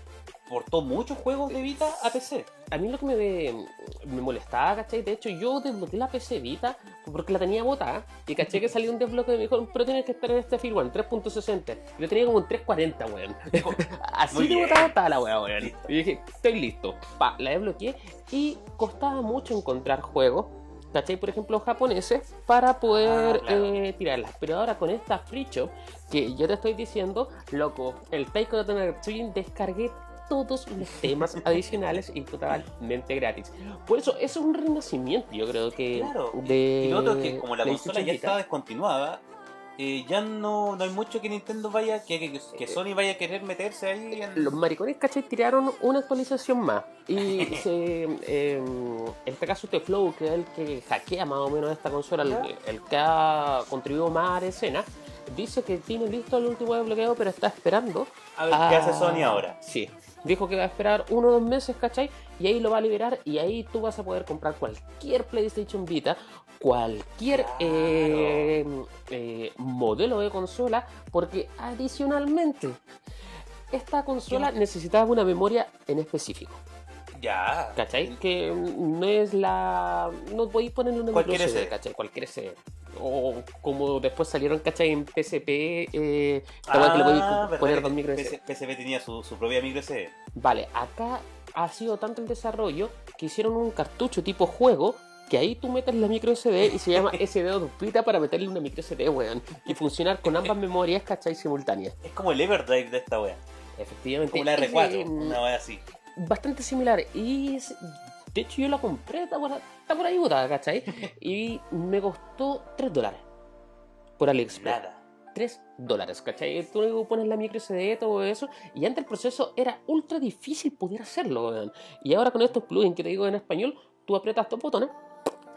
portó muchos juegos de Vita a PC. A mí lo que me, me molestaba, ¿cachai? De hecho, yo desbloqueé la PC Vita porque la tenía botada y caché que salió un desbloque y me dijo, pero tienes que estar en este firmware, en 3.60. Y lo tenía como en 340, weón. Así Muy de bien. botada estaba la weá, weón. Y dije, estoy listo. Pa, la desbloqueé y costaba mucho encontrar juegos. ¿Cachai? Por ejemplo, japoneses para poder Ah, claro. eh, tirarlas. Pero ahora con esta Free Shop, que yo te estoy diciendo, loco, el Taiko no Tenersuin descargué todos los temas adicionales y totalmente gratis. Por eso, eso es un renacimiento, yo creo que. Claro. De Y lo otro es que como la consola ya está descontinuada, eh, ya no, no hay mucho que Nintendo vaya, que, que, que Sony vaya a querer meterse ahí en... Los maricones, ¿cachai? Tiraron una actualización más. Y se, eh, en este caso, este Flow, que es el que hackea más o menos esta consola, el, el que ha contribuido más a la escena, dice que tiene listo el último desbloqueo, pero está esperando. A ver qué hace Sony ahora. Sí. Dijo que va a esperar uno o dos meses, ¿cachai? Y ahí lo va a liberar y ahí tú vas a poder comprar cualquier PlayStation Vita, cualquier Claro. eh, eh, modelo de consola, porque adicionalmente esta consola necesitaba una memoria en específico, Ya. ¿cachai? Que no es la... no podéis ponerle una Cualquier micro SD. ¿cachai? Cualquier SD. O como después salieron, ¿cachai? En PSP, eh, weá que le podéis Ah, poner dos micro SD. PSP tenía su, su propia micro SD. Vale, acá ha sido tanto el desarrollo que hicieron un cartucho tipo juego que ahí tú metes la micro SD y se llama SD duplicita para meterle una micro SD, weón. Y funcionar con ambas memorias, ¿cachai? Simultáneas. Es como el Everdrive de esta wea. Efectivamente. Como la es, R4, eh, una wea así. Bastante similar. Y de hecho yo la compré, está por, está por ahí botada, ¿cachai? Y me costó 3 dólares por AliExpress. Nada. 3 dólares, ¿cachai? Tú luego pones la micro SD, todo eso, y antes el proceso era ultra difícil poder hacerlo. Y ahora con estos plugins que te digo en español, tú aprietas dos botones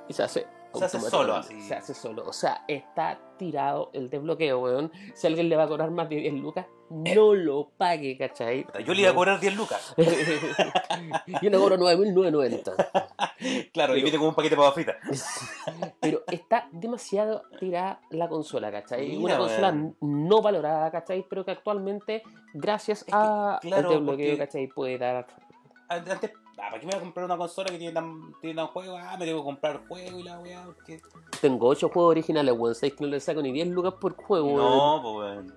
y se hace. Se hace solo, así. Se hace solo. O sea, está tirado el desbloqueo, weón. Si alguien le va a cobrar más de 10 lucas, no lo pague, ¿cachai? Yo le iba a cobrar 10 lucas. Yo le cobro 9.990. Claro, y viene con un paquete de papas fritas. Pero está demasiado tirada la consola, ¿cachai? Mira, Una consola no valorada, ¿cachai? Pero que actualmente, gracias que, a claro, el desbloqueo, ¿cachai? Puede dar. Antes, ah, ¿para qué me voy a comprar una consola que tiene tan, tiene tan juego? Ah, me tengo que comprar juego y la weá. que- Tengo 8 juegos originales, weón. 6 que no le saco ni 10 lucas por juego, weón. No, pues weón.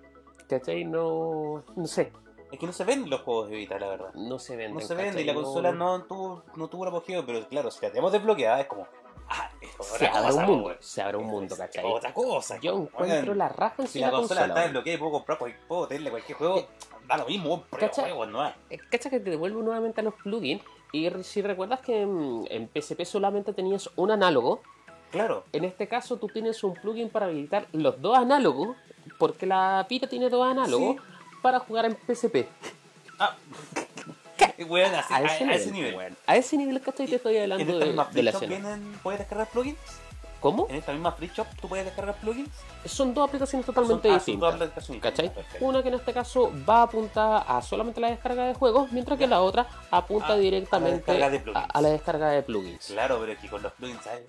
¿Cachai? No. No sé. Es que no se venden los juegos de Vita, la verdad. No se venden. No se vende y la consola no tuvo, no tuvo el apogeo, pero claro, si la tenemos desbloqueada es como. Ah, esto Se abre un mundo. Se abre un mundo, ¿cachai? Otra cosa. Yo encuentro la raja en Si la la consola consola. está desbloqueada y puedo comprar, puedo tenerle cualquier juego, da lo mismo, pero ¿Cacha? juegos no hay. Eh, ¿Cacha que te devuelvo nuevamente a los plugins? Y si recuerdas que en, en PSP solamente tenías un análogo, Claro. en este caso tú tienes un plugin para habilitar los dos análogos, porque la Vita tiene dos análogos, Sí. para jugar en PSP. Ah. Así- a, a ese nivel. A ese nivel, ¿cachai? Te estoy hablando esta de, de la escena. puedes descargar plugins. ¿Cómo? En esta misma Free Shop tú puedes descargar plugins. Son dos aplicaciones totalmente Son- ah, son dos distintas. aplicaciones ¿Cachai? distintas, perfecto. Una que en este caso va apuntada a solamente la descarga de juegos, mientras que la otra apunta Ah, a la directamente de plugins. a- a la descarga de plugins. Claro, pero es que con los plugins ¿sabes?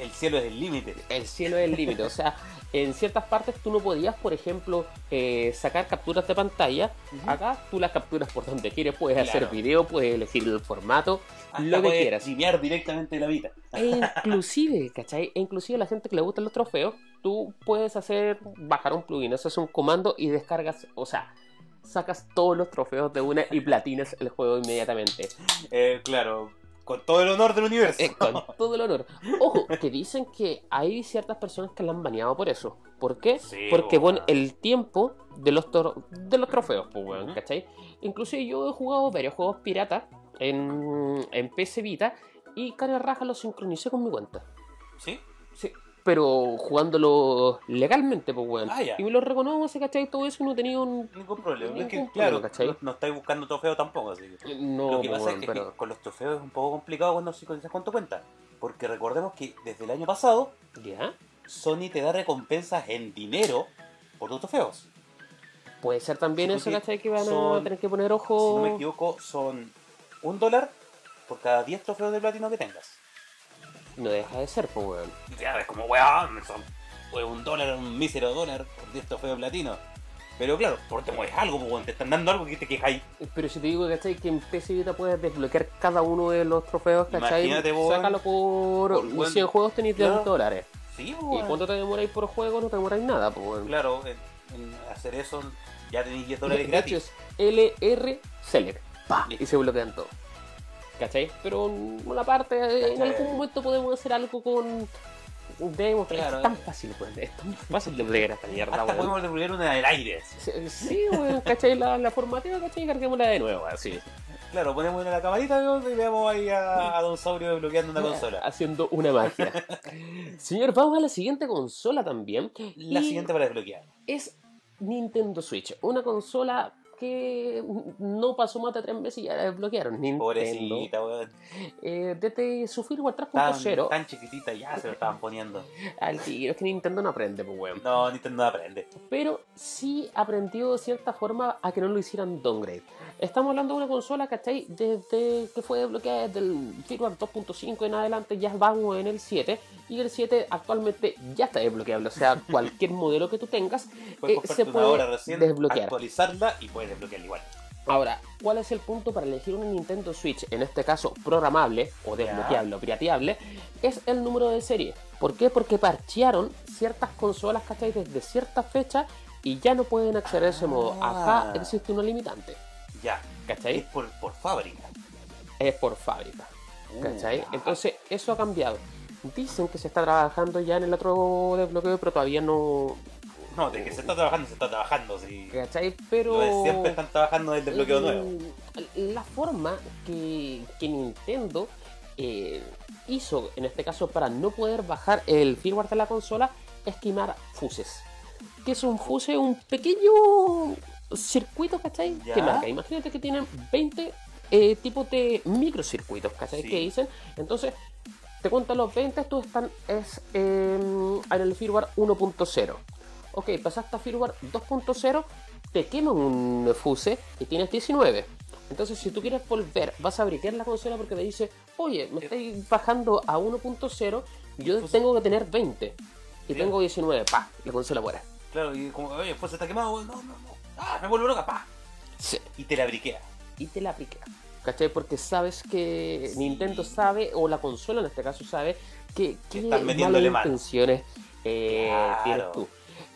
el cielo es el límite. El cielo es el límite. O sea, en ciertas partes tú no podías, por ejemplo, eh, sacar capturas de pantalla. Ujú. Acá tú las capturas por donde quieres. Puedes Claro. hacer video, puedes elegir el formato, Hasta lo que quieras. directamente de la Vita. E inclusive, ¿cachai? E inclusive a la gente que le gustan los trofeos, tú puedes hacer, bajar un plugin, haces un comando y descargas, o sea, sacas todos los trofeos de una y platinas el juego inmediatamente. Eh, claro, con todo el honor del universo. Eh, con todo el honor. Ojo, que dicen que hay ciertas personas que la han baneado por eso. ¿Por qué? Sí, Porque, bueno. bueno, el tiempo de los, de los trofeos, pues, weón, Ujú. ¿cachai? Inclusive yo he jugado varios juegos pirata en, en PC Vita y cara raja los sincronicé con mi cuenta. ¿Sí? Pero jugándolo legalmente, pues, weón. Ah. Y me lo reconoce, ¿cachai? Todo eso no tenía un... Ningún problema. Ningún es que, problema, claro, ¿cachai? no, estáis buscando trofeos tampoco, así que. No, Lo que pues, pasa weón, es que pero... con los trofeos es un poco complicado cuando con tu cuenta. Porque recordemos que desde el año pasado, ¿Ya? Sony te da recompensas en dinero por tus trofeos. Puede ser también Sí, eso, ¿cachai? Que van a tener que poner Si ojo... no me equivoco, son un dólar por cada 10 trofeos de platino que tengas. No deja de ser, pues, weón. Y te es como, weón, son un dólar, un mísero dólar por 10 trofeos platino. Pero claro, porque te mueves algo, pues, weón, te están dando algo que te quejáis. Pero si te digo, ¿cachai? Que en PC Vita puedes desbloquear cada uno de los trofeos, ¿cachai? Imagínate, vos, Sácalo por, por buen- 100 juegos tenéis 10 Claro. dólares. Sí, pues, ¿Y weón. cuánto te demoráis por juego? No te demoráis nada, pues, weón. Claro, en, en hacer eso ya tenéis 10 De, dólares de hecho gratis. es LR Seller. Pa, y se bloquean todos. ¿Cachai? Pero una parte, en ¿Cachai? algún momento podemos hacer algo con Demos, pero Claro. es tan fácil, pues, es tan fácil de esta mierda, Hasta podemos devolver una del aire. Sí, Sí, weón, ¿cachai? La, la formateo, ¿cachai? Y carguémosla de nuevo, así. Claro, ponemos en la camarita y veamos ahí a, a Don Saurio desbloqueando una consola. Haciendo una magia. Señor, vamos a la siguiente consola también. La Y siguiente para desbloquear. es Nintendo Switch. Una consola que no pasó más de tres meses y ya la desbloquearon. Nintendo. Pobrecita, weón. Eh, desde su firmware Tan, 3.0 tan chiquitita ya se lo estaban poniendo. al tiro. Es que Nintendo no aprende, pues, weón. No, Nintendo no aprende. pero sí aprendió de cierta forma a que no lo hicieran downgrade. Estamos hablando de una consola, ¿cachai? Desde que fue desbloqueada desde el firmware 2.5 en adelante, ya vamos en el 7, y el 7 actualmente ya está desbloqueable, o sea, cualquier modelo que tú tengas eh, se puede recién, desbloquear. actualizarla y puedes desbloquearla igual. Ahora, ¿cuál es el punto para elegir una Nintendo Switch, en este caso programable o desbloqueable o pirateable? Es el número de serie. ¿Por qué? Porque parchearon ciertas consolas, ¿cachai? Desde cierta fecha y ya no pueden acceder a ese modo. Acá Ah. existe una limitante, Ya. ¿cachai? Es por, por fábrica. Es por fábrica, Uh, ¿cachai? ya. Entonces, eso ha cambiado. Dicen que se está trabajando ya en el otro desbloqueo, pero todavía no... No, de que se está trabajando, se está trabajando. Sí. ¿Cachai? Pero... Lo siempre están trabajando del desbloqueo Mm, nuevo. La forma que, que Nintendo eh, hizo, en este caso, para no poder bajar el firmware de la consola, es quemar fuses. Que es un fuse, un pequeño circuito, ¿cachai? Ya. Que marca. Imagínate que tienen 20 eh, tipos de microcircuitos, ¿cachai? Sí. Que dicen. Entonces, te cuentan los 20, estos están es, eh, en el firmware 1.0. Ok, pasaste a firmware 2.0, te quema un fuse y tienes 19. Entonces, si tú quieres volver, vas a briquear la consola porque te dice, oye, me estáis bajando a 1.0, yo tengo que tener 20 y tengo 19, pa, la consola fuera. Claro, y como, oye, pues está quemado, no, no. Ah, me vuelvo loca, pa. Sí. Y te la briquea. y te la aplica. ¿Cachai? Porque sabes que Sí. Nintendo sabe, o la consola en este caso sabe, que, que metiéndole malas intenciones eh, Claro. tienes tú.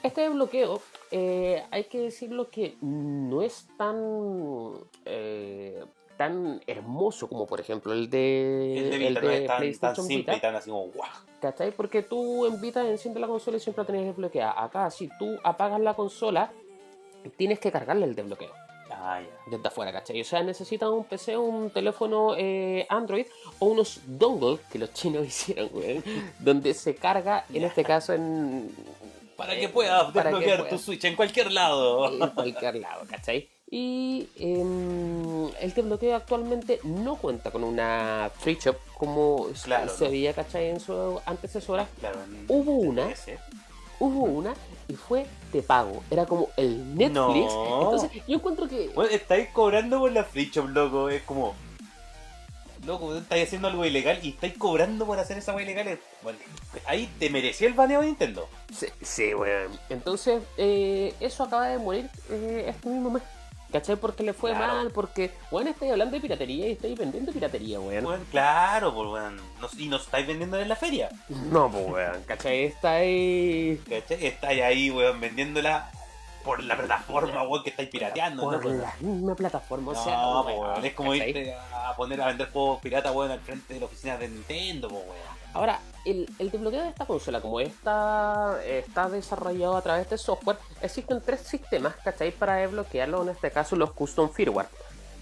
Este desbloqueo, eh, hay que decirlo que no es tan eh, tan hermoso como por ejemplo el de, El de Vita no es tan, tan PlayStation simple Vita. y tan así como, guau. ¿Cachai? Porque tú en Vita enciendes la consola y siempre la tenés desbloqueada. Acá, si tú apagas la consola, tienes que cargarle el desbloqueo Ah, ya. desde afuera, ¿cachai? O sea, necesitas un PC, un teléfono eh, Android o unos dongles que los chinos hicieron, güey, donde se carga, en este caso, en, Para Eh, que puedas para que desbloquear puedas. tu Switch en cualquier lado. en cualquier lado, ¿cachai? Y em, el desbloqueo actualmente no cuenta con una free shop como se- Claro, se veía, ¿cachai? En su antecesora. Claro, Hubo una. Hubo una y fue de pago. Era como el Netflix. No. Entonces, yo encuentro que. Bueno, estáis cobrando por la free shop, loco. Es como. Loco, estáis haciendo algo ilegal y estáis cobrando por hacer esa wea ilegal. Bueno, ahí te merecía el baneo de Nintendo. Sí, sí, weón. Entonces, eh, eso acaba de morir eh, este mismo mes. ¿Cachai? Porque le fue Claro. mal, porque, weón, estáis hablando de piratería y estáis vendiendo piratería, weón. Weón, claro, pues weón. Y nos estáis vendiendo en la feria. No, pues, weón, ¿cachai? Estáis... ¿Cachai? Estáis ahí, weón, vendiéndola por la plataforma, weón, que estáis pirateando. Por ¿no? la misma plataforma, o No, sea, po, weón, weón, es como ¿cachai? irte a poner a vender juegos pirata, weón, al frente de la oficina de Nintendo, po, weón. Ahora, el, el desbloqueo de esta consola, como está, está desarrollado a través de software, existen tres sistemas, ¿cachai? Para desbloquearlo, en este caso los custom firmware.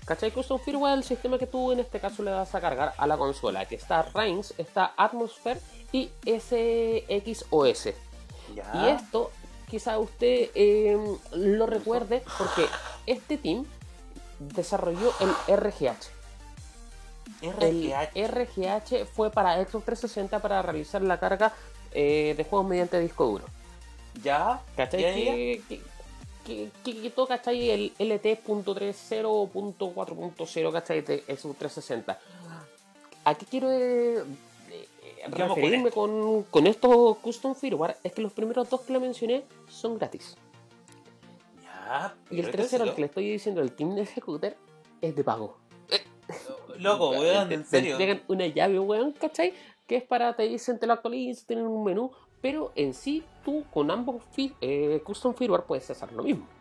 ¿Cachai? Custom firmware es el sistema que tú en este caso le vas a cargar a la consola, que está Reigns, está Atmosphere y SXOS. Ya. Y esto quizá usted eh, lo recuerde porque este team desarrolló el RGH. El RGH. RGH fue para Xbox 360 para realizar la carga eh, de juegos mediante disco duro. Ya. ¿Cachai? Ya, ya. Que, que, que, que quitó, ¿cachai? El LT.30 o .4.0, ¿cachai? De Xbox 360. ¿A qué quiero eh, eh, con referirme con, con estos custom firmware? Es que los primeros dos que le mencioné son gratis. Ya. Y el tercero, al que le estoy diciendo, el Team Executor, es de pago. Loco, weón, te, en te serio. entregan una llave, weón, ¿cachai? Que es para, te dicen, te lo actualizas, tienen un menú, pero en sí, tú con ambos eh, custom firmware puedes hacer lo mismo.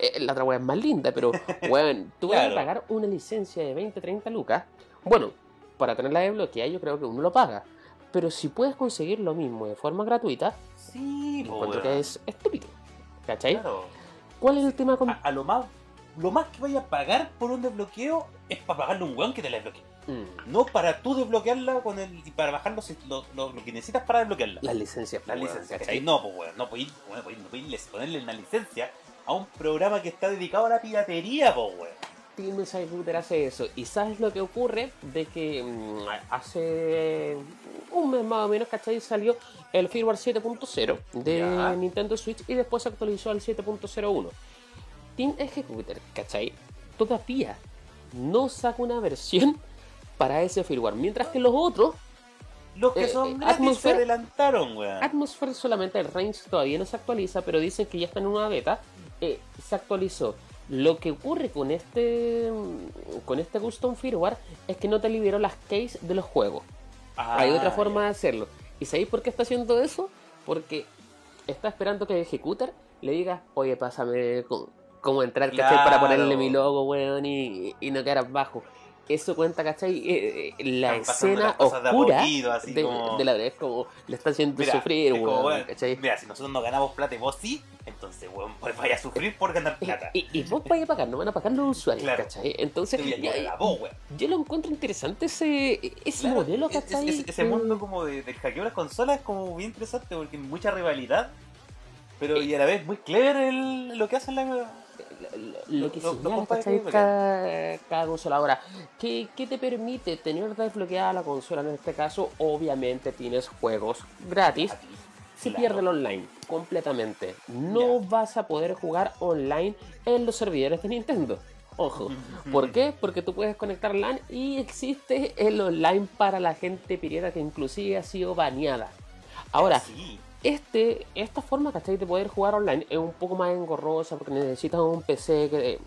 Eh, la otra weón es más linda, pero, weón, tú vas a Claro. pagar una licencia de 20, 30 lucas. Bueno, para tenerla desbloqueada, yo creo que uno lo paga. Pero si puedes conseguir lo mismo de forma gratuita, Sí, encuentro que es estúpido. ¿Cachai? Claro. ¿Cuál es el tema con.? A, a lo más. Lo más que vaya a pagar por un desbloqueo es para pagarle a un weón que te la desbloquee. Mm, No para tú desbloquearla con el. y para bajar los- lo, lo- lo que necesitas para desbloquearla. las licencias, La weón, licencia, ¿cachai? ¿cachai? No, pues weón, no podéis no no ponerle una licencia a un programa que está dedicado a la piratería, pues weón. Team Executor hace eso. ¿Y sabes lo que ocurre? De que mm, hace un mes más o menos, ¿cachai? Salió el firmware 7.0 de Ya. Nintendo Switch y después se actualizó al 7.01. Team Executor, ¿cachai? Todavía no saca una versión para ese firmware. Mientras que los otros, Los que Eh, son eh, gratis se Atmosphere- adelantaron, weón. Atmosphere solamente el range todavía no se actualiza, pero dicen que ya está en una beta. eh, se actualizó. Lo que ocurre con este con este custom firmware es que no te liberó las keys de los juegos. Hay Ah, otra forma de hacerlo. ¿Y sabéis por qué está haciendo eso? Porque está esperando que el Executor le diga, oye, pásame cómo, cómo entrar, ¿cachai? Para Claro. ponerle mi logo, weón, y, y no quedar abajo. Eso cuenta, ¿cachai? Eh, eh, la Están escena de oscura poquito, así de, como- de la verdad es como le está haciendo Mira, sufrir, es como, weón, weón, ¿cachai? Mira, si nosotros no ganamos plata y vos sí, entonces, weón, pues vaya a sufrir por ganar plata. Y, y vos vais a pagar, no van a pagar los usuarios, Claro. ¿cachai? Entonces, a ya- vos, weón. yo lo encuentro interesante ese, ese Claro, modelo, es- es- ¿cachai? es- ese Mm, mundo como de, del hackeo de las consolas es como bien interesante porque hay mucha rivalidad, pero y a la vez muy clever el, lo que hacen la... lo, que que cada, cada consola. Ahora, ¿qué, qué te permite tener desbloqueada la consola? En este caso, obviamente tienes juegos gratis. Se Claro. pierde el online completamente. No Ya. vas a poder jugar online en los servidores de Nintendo. Ojo. ¿Por qué? Porque tú puedes conectar LAN y existe el online para la gente pirata que inclusive ha sido baneada. Ahora, Sí. Este, esta forma, ¿cachai? De poder jugar online es un poco más engorrosa porque necesitas un PC que...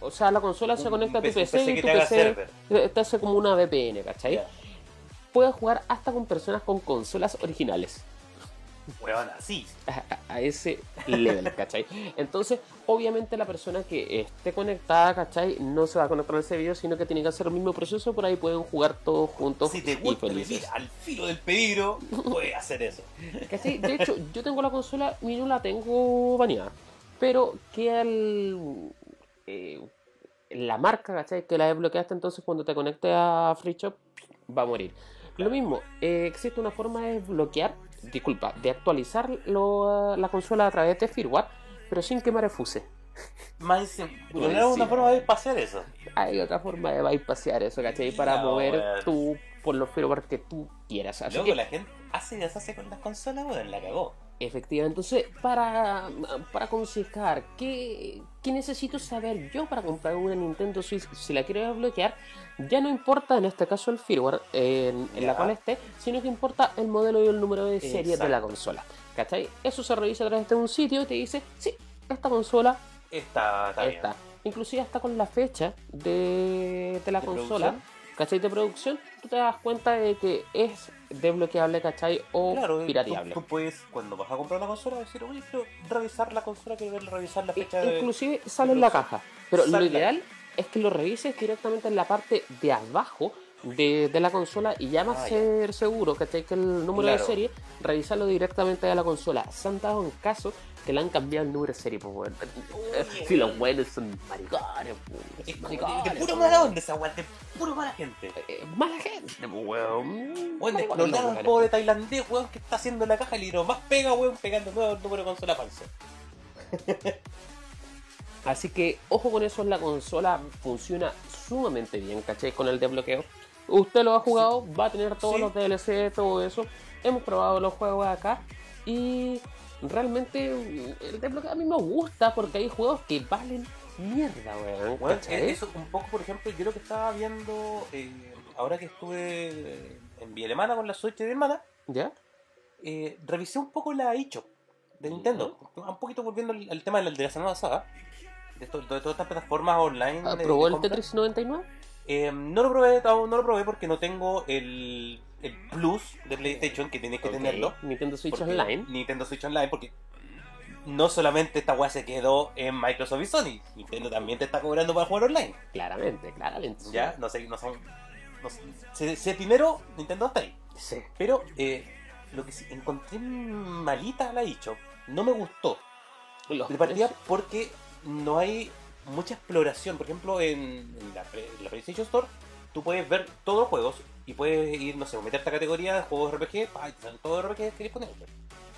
O sea, la consola se conecta a tu PC y tu PC te hace como una VPN, ¿cachai? Ya. Puedes jugar hasta con personas con consolas originales. Weón, así. A, a ese level, ¿cachai? Entonces, obviamente la persona que esté conectada, ¿cachai? No se va a conectar al servidor, sino que tiene que hacer el mismo proceso, por ahí pueden jugar todos juntos Si te y gusta vivir al filo del peligro, puedes hacer eso. ¿Cachai? De hecho, yo tengo la consola y no la tengo baneada. Pero que al. eh, la marca, ¿cachai? Que la desbloqueaste entonces cuando te conectes a Free Shop va a morir. Lo mismo, eh, existe una forma de bloquear, disculpa, de actualizar lo- la consola a través de firmware, pero sin quemar el fuse. Más no era una forma de pasear eso. Hay otra forma de bypassear eso, ¿cachai? Para No, mover weón. tú por los firmware que tú quieras. Así Luego que, la gente hace y deshace con las consolas, weón, la cagó. Efectivamente, entonces para, para aconsejar, ¿qué, ¿qué necesito saber yo para comprar una Nintendo Switch si la quiero desbloquear? Ya no importa en este caso el firmware en, en la cual esté, sino que importa el modelo y el número de serie de la consola. ¿Cachai? Eso se revisa a través de un sitio y te dice, sí, esta consola Está, está está. inclusive hasta con la fecha de, de la ¿De consola, producción? ¿Cachai? De producción, tú te das cuenta de que es desbloqueable, ¿cachai? O Claro, pirateable. Tú, tú puedes, cuando vas a comprar una consola, decir, oye, quiero revisar la consola, quiero revisar la I- fecha de. Inclusive sale en la caja. Pero lo ideal es que lo revises directamente en la parte de abajo de, de la consola y ya más Ah, ya. ser seguro que que el número de serie, revisarlo directamente de la consola. Se han dado en caso que le han cambiado el número de serie, pues Si los buenos son maricones, pues. Maricones, de, puro mala weón. onda esa weá, de puro mala gente. Eh, mala gente, pues, weón. Weón, los un weones. pobre tailandés, weón, que está haciendo la caja y le más pega, weón, pegando nuevo el número de consola falso. Así que ojo con eso, la consola funciona sumamente bien, ¿cachai? Con el desbloqueo. Usted lo ha jugado, va a tener todos Sí. los DLC, todo eso. Hemos probado los juegos acá y realmente mm, el desbloqueo a mí me gusta porque hay juegos que valen mierda, weón. Bueno, ¿cachai? eso un poco, por ejemplo, yo lo que estaba viendo eh, ahora que estuve en Vía Alemana con la Switch de mi hermana, ¿Ya? eh, revisé un poco la eShop de Nintendo. Un poquito volviendo al, al tema de la, de la semana pasada. De, esto- de todas estas plataformas online. Ah, de- ¿Probó de el. Tetris 99? Eh, no lo probé, no lo probé porque no tengo el, el Plus de PlayStation que tienes que tenerlo. Nintendo Switch porque- Online. Nintendo Switch Online porque no solamente esta weá se quedó en Microsoft y Sony, Nintendo también te está cobrando para jugar online. Claramente, claramente. Ya, no sé, no son. No sé, si, si es dinero, Nintendo está ahí. Sí. Pero eh, lo que sí encontré malita la eShop, no me gustó. Los De partida porque no hay mucha exploración. Por ejemplo, en, en la, pre- la PlayStation Store, tú puedes ver todos los juegos y puedes ir, no sé, meterte a categoría de juegos RPG, pa, y te salen todos los RPG que disponibles.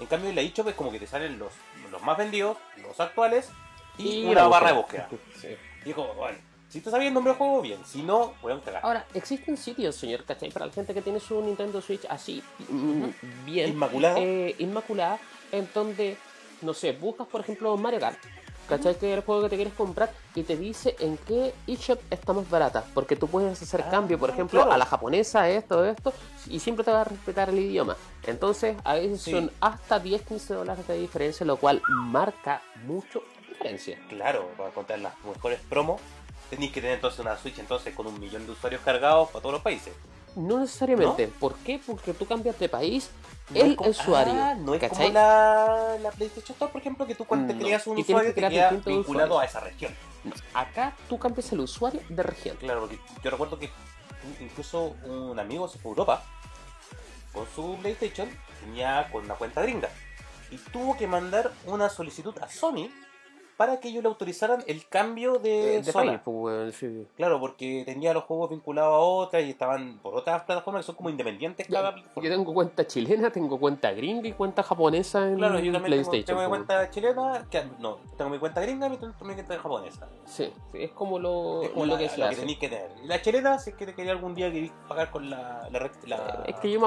En cambio, en la eShop es como que te salen los, los más vendidos, los actuales y, una barra de búsqueda. Sí. Y es como, bueno, si tú sabías el nombre del juego, bien. Si no, voy a cagar. Ahora, existen sitios, señor, ¿cachai? Para la gente que tiene su Nintendo Switch así, mm, bien. Inmaculada. eh, inmaculada, en donde, no sé, buscas, por ejemplo, Mario Kart. ¿Cachai? Que es el juego que te quieres comprar y te dice en qué eShop está más barata. Porque tú puedes hacer Ah, cambio, por ejemplo, claro. a la japonesa, esto, esto, y siempre te va a respetar el idioma. Entonces, a veces Sí. son hasta 10-15 dólares de diferencia, lo cual marca mucho diferencia. Claro, para contar las mejores promos, tenéis que tener entonces una Switch entonces con un millón de usuarios cargados para todos los países. No necesariamente. ¿Por qué? Porque tú cambias de país No el como- usuario. Ah, no es ¿cachai? como la, la PlayStation Store, por ejemplo, que tú cuando te No, creas un usuario que te queda vinculado a esa región. Acá tú cambias el usuario de región. Claro, porque yo recuerdo que incluso un amigo se fue a Europa con su PlayStation, tenía con una cuenta gringa. Y tuvo que mandar una solicitud a Sony para que ellos le autorizaran el cambio de, Eh, de zona. país, pues, sí. Claro, porque tenía los juegos vinculados a otras y estaban por otras plataformas que son como independientes cada Yo tengo cuenta chilena, tengo cuenta gringa y cuenta japonesa en Claro, yo también tengo, PlayStation. tengo mi pues, cuenta chilena, que, no, tengo mi cuenta gringa y tengo mi cuenta japonesa. Sí, sí, es como lo, Es como lo la, que se la que tenéis que tener. La chilena, si es que te quería algún día queréis pagar con la... la, Es que yo me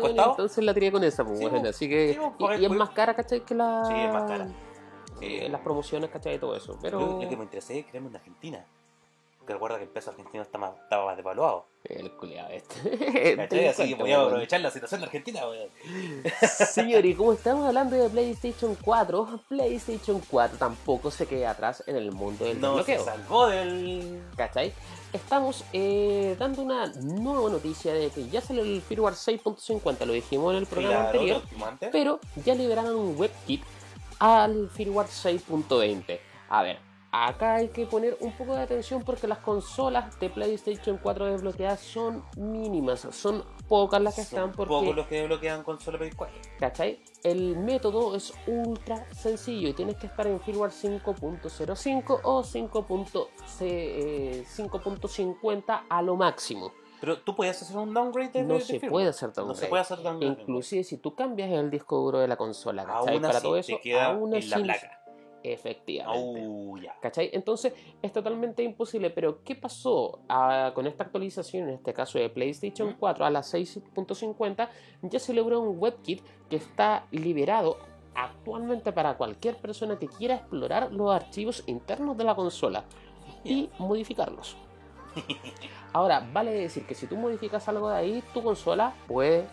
costado? entonces la tiré con esa, pues, Sí, pues, así que... sí, y- porque- y, es más cara, ¿cachai? Que la... Sí, es más cara. Eh, las promociones, ¿cachai? Y todo eso, pero... Yo lo que me interesé es crearme en Argentina. Porque recuerda que el peso argentino está más, estaba más devaluado. El culiado este. ¿Cachai? Así que voy a aprovechar la situación de Argentina, weón. Señor, y como estamos hablando de PlayStation 4, PlayStation 4 tampoco se queda atrás en el mundo del No se desbloqueo. salvó del... ¿Cachai? Estamos eh, dando una nueva noticia de que ya salió el firmware 6.50, lo dijimos en el programa Claro, anterior, pero ya liberaron un WebKit al firmware 6.20. A ver, acá hay que poner un poco de atención porque las consolas de PlayStation 4 desbloqueadas son mínimas, son pocas las que Son están porque pocos los que desbloquean consola Play 4. ¿Cachai? El método es ultra sencillo y tienes que estar en firmware 5.05 o 5.0, eh, 5.50 a lo máximo. Pero tú puedes hacer un downgrade de No de se firmware. puede hacer No downgrade. se puede hacer downgrade. Inclusive si tú cambias el disco duro de la consola, ¿cachai? Aún Para así todo te eso, queda aún en la placa. Efectivamente. Oh, ya. ¿Cachai? Entonces es totalmente imposible. Pero ¿qué pasó Ah, con esta actualización, en este caso de PlayStation 4 a la 6.50? Ya se logró un WebKit que está liberado actualmente para cualquier persona que quiera explorar los archivos internos de la consola y modificarlos. Ahora, vale decir que si tú modificas algo de ahí, tu consola puede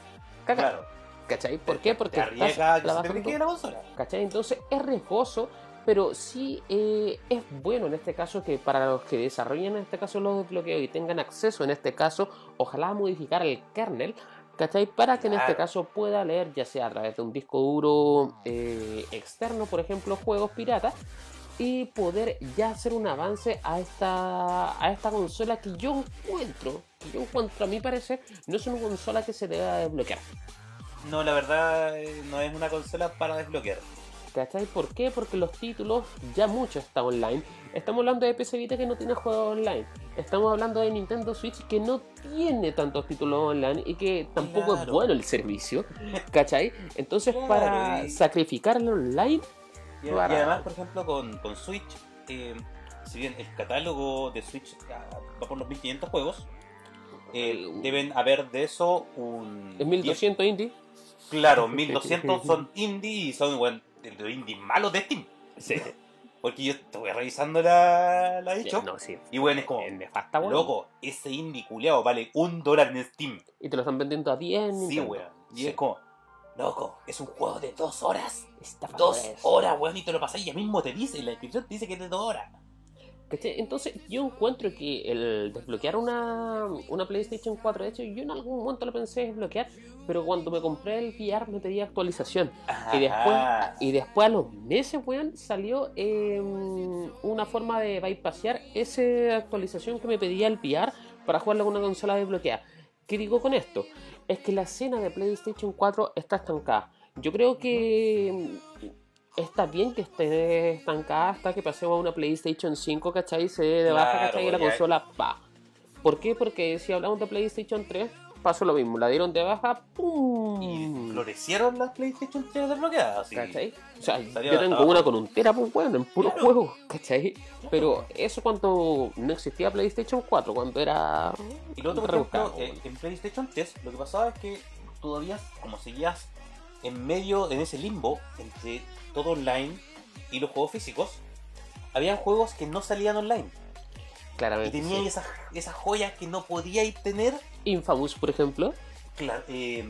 cagar. Claro. ¿Cachai? ¿Por qué? Porque te estás que se te la consola. ¿Cachai? Entonces es riesgoso pero sí eh, es bueno en este caso que para los que desarrollen en este caso los desbloqueos y tengan acceso en este caso, ojalá modificar el kernel, ¿cachai? Para que en este caso pueda leer ya sea a través de un disco duro eh, externo, por ejemplo, juegos piratas, y poder ya hacer un avance a esta, a esta consola que yo encuentro, que yo encuentro a mi parecer, no es una consola que se deba desbloquear. No, la verdad eh, no es una consola para desbloquear. ¿Cachai? ¿Por qué? Porque los títulos ya mucho están online. Estamos hablando de PC Vita que no tiene juegos online. Estamos hablando de Nintendo Switch que no tiene tantos títulos online y que tampoco es bueno el servicio. ¿Cachai? Entonces Claro, para sacrificar el online, Y, además, por ejemplo, con, con Switch, eh, si bien el catálogo de Switch ah, va por los 1500 juegos, eh, deben haber de eso un. es 1200 indie. 10 Claro, 1200 son indie y son bueno, de los indie malos de Steam. Sí. Porque yo estuve revisando la, la dicho. No, sí. Y bueno, es como, nefasta, weón. loco, ese indie culeado vale un dólar en Steam. Y te lo están vendiendo a 10 en Sí, weón. Y Sí. es como, loco, es un juego de dos horas. Estafa, Dos pues. horas, weón, y te lo pasás y ya mismo te dice, en la descripción te dice que es de dos horas. Entonces yo encuentro que el desbloquear una, una PlayStation 4, de hecho yo en algún momento lo pensé desbloquear, pero cuando me compré el VR me pedía actualización. Y después, Ajá. y después a los meses, weón, salió eh, una forma de bypassear esa actualización que me pedía el VR para jugarlo con una consola desbloqueada. ¿Qué digo con esto? Es que la escena de PlayStation 4 está estancada. Yo creo que está bien que esté estancada hasta que pasemos a una PlayStation 5, ¿cachai? Se de baja, Claro, ¿cachai? Y la consola va. ¿Por qué? Porque si hablamos de PlayStation 3, pasó lo mismo. La dieron de baja, ¡pum! Y florecieron las PlayStation 3 desbloqueadas. así. ¿Cachai? O sea, Salió yo tengo una con un tera, pues bueno, en puro Claro. juego, ¿cachai? Pero eso cuando no existía PlayStation 4, cuando era. Y lo otro, ejemplo, eh, en PlayStation 3, lo que pasaba es que todavía, como seguías en medio, en ese limbo, entre todo online y los juegos físicos, habían juegos que no salían online. Y Claramente. tenían sí. esas, esas joyas que no podíais tener. Infamous, por ejemplo, Claro, eh,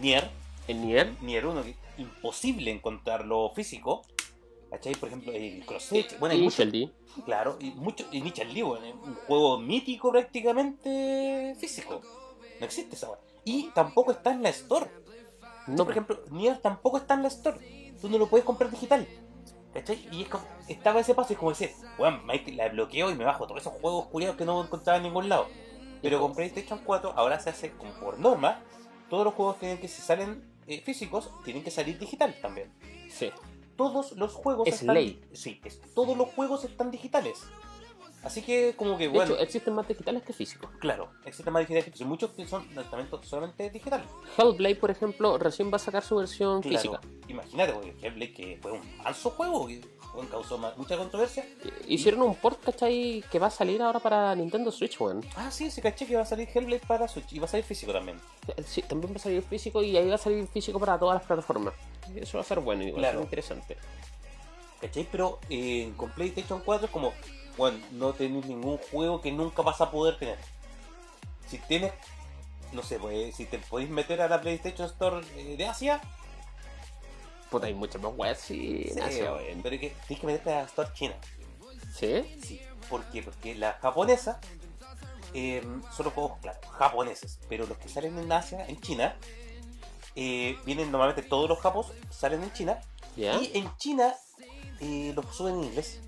Nier, en Nier. Nier 1, que imposible encontrarlo físico. ¿Cachai? Por ejemplo, el Cross Edge. Bueno, hay. Claro, y mucho, y Initial D, bueno, un juego mítico prácticamente físico. No existe esa. Y tampoco está en la Store. No, por ejemplo, Nier tampoco está en la Store. Tú no lo puedes comprar digital. ¿Cachai? Y es como, estaba ese paso y es como decir, bueno, la bloqueo y me bajo todos esos juegos culiados que no encontraba en ningún lado. Pero con PlayStation 4 ahora se hace como por norma, todos los juegos tienen que, si salen eh, físicos, tienen que salir digital también sí. todos los juegos Es están ley. sí, es- todos los juegos están digitales. Así que como que De bueno, hecho, existen más digitales que físicos. claro, existen más digitales, hay muchos que son lanzamientos solamente digitales. Hellblade, por ejemplo, recién va a sacar su versión Claro, física. imagínate, porque Hellblade que fue un falso juego que bueno, causó mucha controversia. Hicieron un port, ¿cachai? Que va a salir ahora para Nintendo Switch, weón. Ah, sí, se caché que va a salir Hellblade para Switch y va a salir físico también. Sí, también va a salir físico y ahí va a salir físico para todas las plataformas. Eso va a ser bueno y va a Claro. ser interesante. ¿Cachai? Pero eh, con PlayStation 4 es como, bueno, no tenés ningún juego que nunca vas a poder tener. Si tienes, no sé, pues, si te podéis meter a la PlayStation Store eh, de Asia, Puta, hay muchas más weas, sí. Sí, pero que tienes que meterte a la Store China. ¿Sí? Sí. ¿Por qué? Porque la japonesa eh, son los juegos, claro, japoneses. Pero los que salen en Asia, en China, eh, vienen normalmente todos los japos, salen en China. ¿Ya? Y en China eh, los suben en inglés.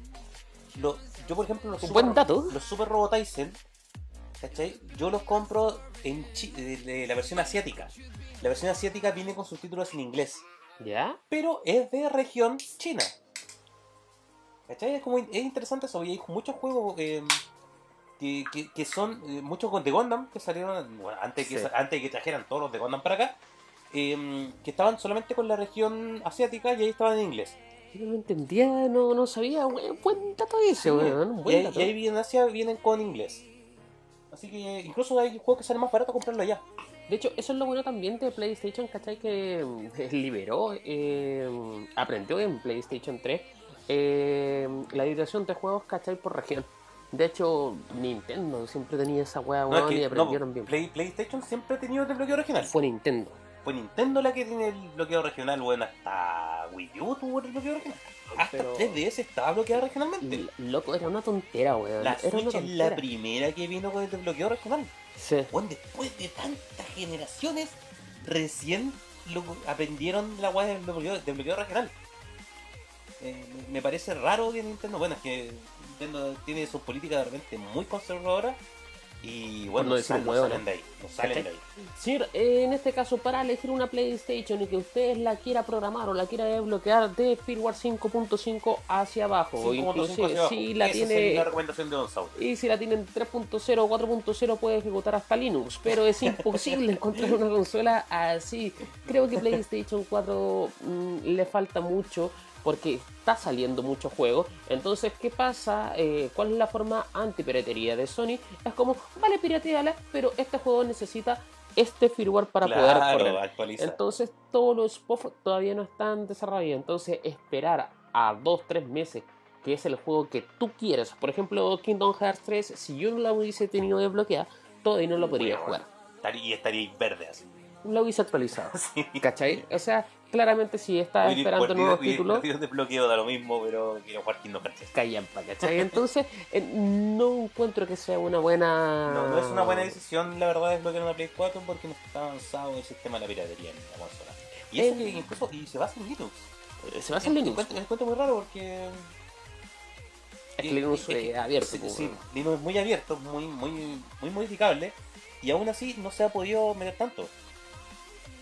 Lo- yo, por ejemplo, los Un Super, buen dato. los Super Robotizen, ¿cachai? Yo los compro en chi- de, de la versión asiática. La versión asiática viene con subtítulos en inglés ¿Ya? pero es de región china. ¿Cachai? Es, como, es interesante eso, y hay muchos juegos eh, que, que- que son, eh, muchos de Gundam que salieron, bueno, antes, que, Sí. antes de que trajeran todos los de Gundam para acá, eh, que estaban solamente con la región asiática y ahí estaban en inglés. Yo no entendía, no, no sabía. Buen dato ese, weón. y ahí en Asia vienen con inglés. Así que incluso hay juegos que salen más barato comprarlo allá. De hecho, eso es lo bueno también de PlayStation, ¿cachai? Que mm, liberó, eh, aprendió en PlayStation 3 eh, la dirección de juegos, ¿cachai? Por región. De hecho, Nintendo siempre tenía esa weá, No, weón, es que, y no, aprendieron bien. Play- PlayStation siempre ha tenido desbloqueo regional. Fue Nintendo. fue Nintendo la que tiene el bloqueo regional, bueno, hasta Wii U tuvo el bloqueo regional. Hasta Pero- 3DS estaba bloqueado regionalmente. Loco, era una tontera, weón. La era Switch es la primera que vino con el desbloqueo regional. Bueno, después de tantas generaciones, recién lo aprendieron la weá del bloqueo, regional. Eh, me- parece raro que Nintendo, bueno, es que Nintendo tiene sus políticas de repente muy conservadoras y bueno, no no, decir salen, no huevo, salen de ahí, no salen de ahí. Señor, eh, en este caso, para elegir una PlayStation y que usted la quiera programar o la quiera desbloquear de firmware 5.5 hacia abajo, o 5.5 inclusive hacia abajo. si la Esa tiene la recomendación de. Y si la tienen 3.0 o 4.0 puede ejecutar hasta Linux, pero es imposible encontrar una consola así. Creo que PlayStation 4 mm, le falta mucho porque está saliendo muchos juegos. Entonces, ¿qué pasa? Eh, ¿Cuál es la forma antipiratería de Sony? Es como, vale, pirateala, pero este juego necesita este firmware para poder claro, correr. actualiza. Entonces todos los POF todavía no están desarrollados. Entonces esperar a 2-3 meses, que es el juego que tú quieres. Por ejemplo, Kingdom Hearts 3, si yo no la hubiese tenido desbloqueada, todavía no lo podría Bueno, jugar. Estaría- Y estaría verde así. Lo hubiese actualizado. Sí. ¿Cachai? O sea, claramente si estás Hoy- esperando nuevos títulos, hoy de bloqueo da lo mismo, pero quiero jugar Kingdom Hearts. callampa, ¿cachai? Entonces, eh, no encuentro que sea una buena... No, no es una buena decisión, la verdad, desbloquear una Play 4 porque no está avanzado el sistema de la piratería en la consola. Y eso que incluso y se basa en Linux. Eh, Se basa en Linux. Encuentro, encuentro muy raro porque. Es que Linux eh, es abierto. Sí, pues, sí. Linux es muy abierto, muy, muy, muy modificable. Y aún así no se ha podido meter tanto.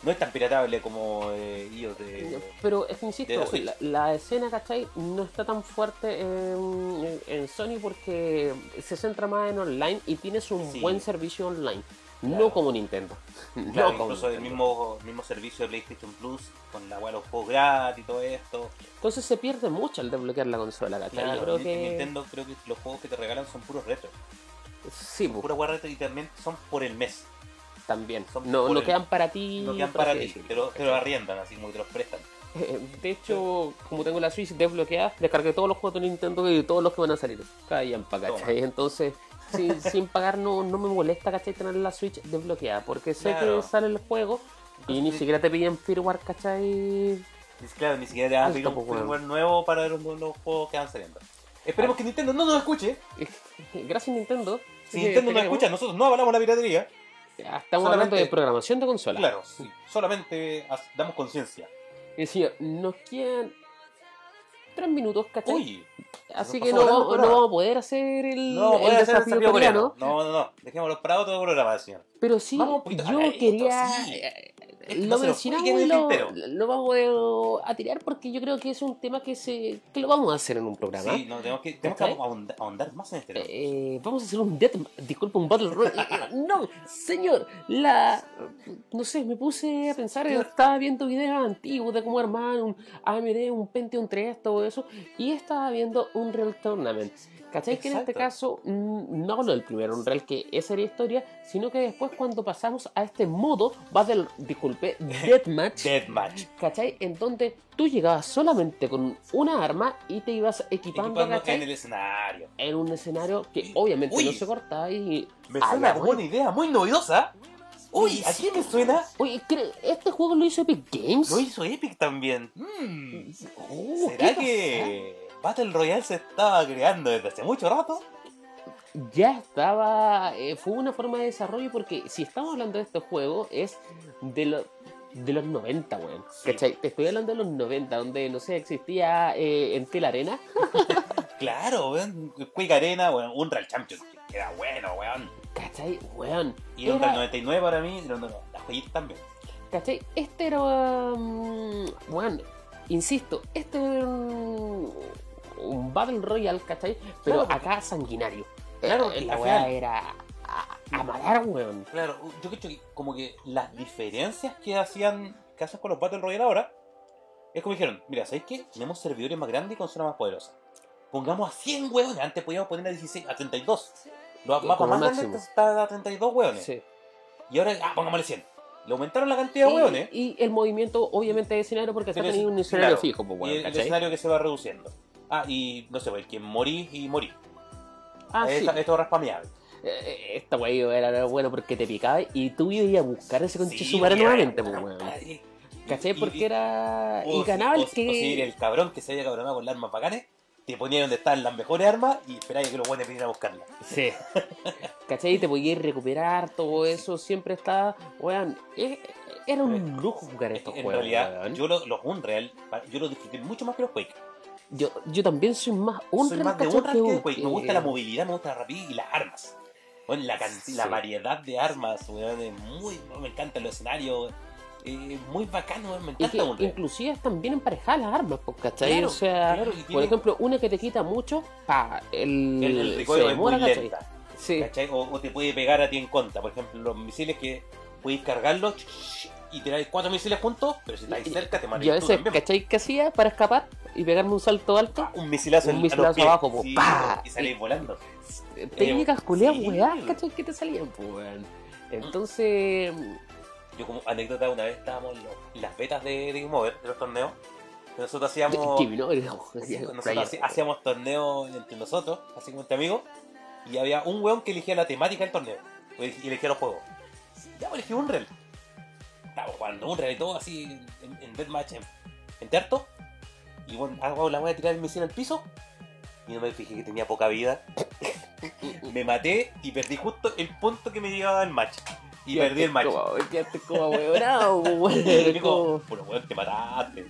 No es tan piratable como eh, iOS de. Pero es que insisto, la, la escena, ¿cachai? No está tan fuerte en, en Sony porque se centra más en online y tienes un Sí. buen servicio online. No como Nintendo. Claro, no como incluso el mismo, mismo servicio de PlayStation Plus con la de los juegos gratis y todo esto. Entonces se pierde mucho al desbloquear la consola, ¿cachai? Claro, Yo creo que. Nintendo creo que los juegos que te regalan son puros retro. Sí, pues, Pura weá retro y también son por el mes. También. son No, no quedan para ti. No quedan para ti, te lo, te lo ¿cachai? arriendan, así como te los prestan. De hecho, como tengo la Switch desbloqueada, descargué todos los juegos de Nintendo y todos los que van a salir. Callan pa' ¿cachai? Entonces, sin, sin pagar no, no me molesta, ¿cachai? Tener la Switch desbloqueada, porque sé Claro. que sale el juego y ni siquiera te piden firmware, ¿cachai? Claro, ni siquiera te van a pedir un pues, firmware nuevo para los, los juegos que van saliendo. Esperemos que Nintendo no nos escuche. Gracias Nintendo. Si Nintendo te nos escucha, nosotros no hablamos la piratería. Estamos solamente- hablando de programación de consola. Claro, sí, solamente damos conciencia. Y decía, nos quedan tres minutos, ¿cachai? Uy, Así que no, no vamos a poder hacer el, no, el hacer desafío desafío coreano. coreano. No, no, no, dejémoslo para otro programa, señor. Pero sí, Vamos poquito yo quería. sí. Eh, Lo mencionamos y lo, lo vamos a tirar porque yo creo que es un tema que se que lo vamos a hacer en un programa. Sí, no, tenemos que, tenemos que ahondar, ahondar más en este tema. Eh, vamos a hacer un death, disculpa, un battle royale. no, señor, la, no sé, me puse a pensar, estaba viendo videos antiguos de cómo armar un AMD, un Pentium 3, todo eso, y estaba viendo un Real Tournament. ¿Cachai? Que en este caso, mm, no hablo del primer Unreal, que esa sería historia, sino que después cuando pasamos a este modo, Battle, disculpe, Deathmatch, Deathmatch. ¿cachai? En donde tú llegabas solamente con una arma y te ibas equipando, Equipando ¿cachai? en el escenario. en un escenario que obviamente Uy. no se corta y... Me suena buena idea, muy novedosa. Uy, ¿a quién me suena? Oye, ¿cree- ¿este juego lo hizo Epic Games? Lo hizo Epic también. Mm, Oh, ¿qué ¿Será que Battle Royale se estaba creando desde hace mucho rato? Ya estaba... eh, fue una forma de desarrollo porque si estamos hablando de este juego es de, lo- de los 90, weón. Sí. ¿Cachai? Te estoy hablando de los 90, donde, no sé, existía eh, en Tel Arena. Claro, weón. Quick Arena, weón. Unreal Champions, era bueno, weón. ¿Cachai? Weón. Y era- Unreal 99 para mí, no, no, no, las joyitas también. ¿Cachai? Este era. mm, bueno, insisto, este era un, un Battle Royale, ¿cachai? Pero Claro, acá sanguinario. Claro, Eh, la weá era a, a matar, weón. Claro, yo creo que como que las diferencias que hacían, que hacen con los Battle Royale ahora, es como dijeron, mira, ¿sabéis qué? Tenemos servidores más grandes y consolas más poderosas. Pongamos a 100 hueones, antes podíamos poner a 16, a 32. Los mapas más grandes estaban a 32 hueones. Sí. Y ahora, ah, pongámosle 100. Le aumentaron la cantidad de hueones. Y, y el movimiento, obviamente, de escenario, porque acá es- un escenario claro, fijo, pues, y weón, el, el escenario que se va reduciendo. Ah, y no sé, pues, el que morí y morí. Ah, sí. Esto es raspameable. eh, esta wey era bueno porque te picaba y tú ibas a buscar ese conche Sí, nuevamente, pues, weón. ¿Cachai? Porque y- era. o Y ganaba el si- o si que. el cabrón que se había cabronado con las armas bacanes, te ponía donde estaban las mejores armas y esperaba que los buenos vinieran a buscarlas. Sí. ¿Cachai? Te podías recuperar todo eso, siempre estaba. Weón, eh, era un lujo jugar estos En juegos. realidad, weón. yo lo- los Unreal, yo los disfruté mucho más que los Quake. Yo, yo también soy más un Soy más de. Unreal que un-. Me gusta la movilidad, me gusta la rapidez y las armas. Bueno, la, canti- Sí. la variedad de armas, weón, es muy, me encantan los escenarios. eh, muy bacano, me Y encanta que Unreal. inclusive están bien emparejadas las armas, pues, ¿cachai? Claro, o sea, claro, y por ejemplo, una que te quita mucho, pa, el, El, el se recoil es muy demora, ¿cachai? lenta. Sí. ¿cachai? O, o te puede pegar a ti en contra. Por ejemplo, los misiles que puedes cargarlos y tirar cuatro misiles juntos, pero si estás Y- cerca te Y a matas tú veces. ¿cachai? ¿Qué hacía para escapar y pegarme un salto alto? Un misilazo, Un en- a misilazo los pies. abajo, po, Sí, pa. y salís volando. Técnicas eh, culiadas, sí, weá. ¿cachai? Que te salían, pues, weón. Entonces, Yo como anécdota, una vez estábamos en, las betas de, de Game Over, de los torneos, nosotros hacíamos... no, Sí, nosotros hacíamos torneos entre nosotros, así como entre amigos, y había un weón que elegía la temática del torneo, y elegía los juegos. Ya, pues elegí Unreal. Estábamos jugando Unreal y todo así en, en Deathmatch, en, en Terto, y bueno, hago la voy a tirar el misil al piso, y no me fijé que tenía poca vida. me maté y perdí justo el punto que me llevaba el match. Y perdí el match. como- Quedaste como weonado, weón. Puro weón, te mataste.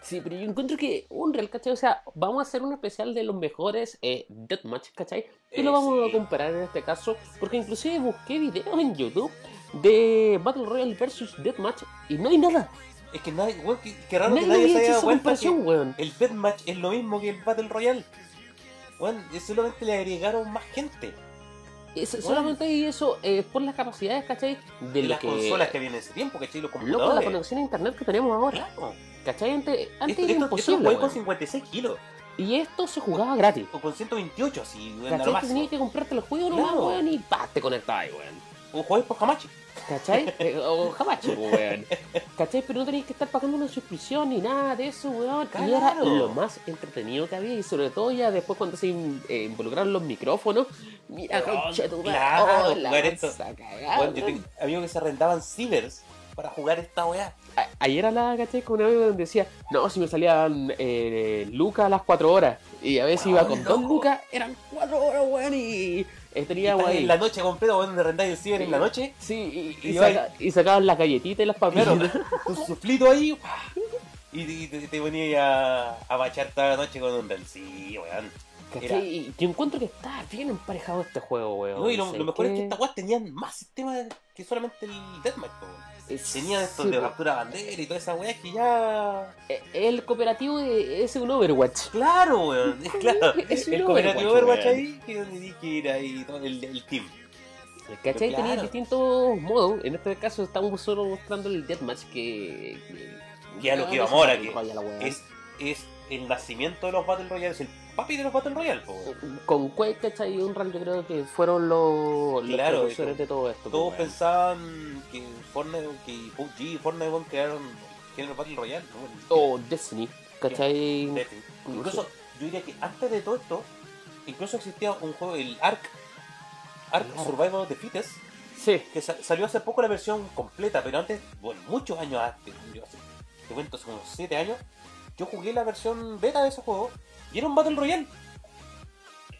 Sí, pero yo encuentro que un real, ¿cachai? O sea, vamos a hacer un especial de los mejores eh, Deathmatch, ¿cachai? Y lo Eh, vamos sí. a comparar en este caso, porque inclusive busqué videos en YouTube de Battle Royale versus Deathmatch y no hay nada. Es que nadie, weón, qué, qué raro Nadie que nadie se haya dado esa cuenta que weón. el Deathmatch es lo mismo que el Battle Royale. Bueno, solamente le agregaron más gente. Es- solamente hay eso eh, por las capacidades, ¿cachai? De las que... consolas que vienen en ese tiempo, ¿cachai? Los Loco, computadores. la conexión a internet que tenemos ahora. Claro. ¿Cachai? Antes, antes Esto, era esto, esto imposible. jugué con weón. 56 kilos. Y esto se jugaba gratis. O con 128, así, weón, ¿Cachai? Que tenías que comprarte el juego nomás, Claro. weón, y pa, te conectabas, weón. O jugáis por Hamachi. ¿Cachai? Eh, o Hamachi, weón. ¿Cachai? Pero no tenías que estar pagando una suscripción ni nada de eso, weón. Y era Claro. lo más entretenido que había. Y sobre todo ya después cuando se eh, involucraron los micrófonos. Mira, concha tu claro, oh, la mansa cagada, Bueno, yo tengo amigos que se arrendaban cibers para jugar esta weá. Ayer hablaba, ¿cachai? Con un amigo donde decía, no, si me salían eh, lucas a las 4 horas. Y a veces iba Weón, con dos loco. lucas, eran 4 horas, weón. Y Estás weón. en la noche completa, weón, de rendáis el ciber en la noche. Sí, y, Y y, va- saca- y sacaban las galletitas y las papitas. Claro, tu suflito ahí. Y, te, te ponías a, a bachar toda la noche con un rel. Sí, weón. ¿Cachai? Y yo encuentro que está bien emparejado este juego, weón. No, y lo, ¿Sabes lo mejor es que estas weas tenían más sistemas que solamente el Deathmatch, weón. Tenían estos sí, de captura bandera y todas esas weas que ya. Eh, El cooperativo es un Overwatch. Claro, weón. Es claro. Es un el cooperativo Overwatch, ahí, que donde di que ir ahí todo el, el team. ¿Cachai? Claro. Tenía distintos modos. En este caso estamos solo mostrando el Deathmatch que... Que a lo que vamos ahora, que weá. Es, es el nacimiento de los Battle Royale, es el papi de los Battle Royale, po. Con Quake, ¿cachai? Y Unreal yo creo que fueron los, los Claro, precursores y de todo esto. Todos pensaban que Fortnite, que PUBG y Fortnite weón, crearon género Battle Royale, ¿no? O Destiny, ¿cachai? Destiny. Incluso, yo diría que antes de todo esto, incluso existía un juego, el Ark, Ark. Survival of the Fittest, Sí. que sa- salió hace poco la versión completa, pero antes, bueno, muchos años antes, yo hace- te cuento, hace unos 7 años, yo jugué la versión beta de ese juego y era un Battle Royale.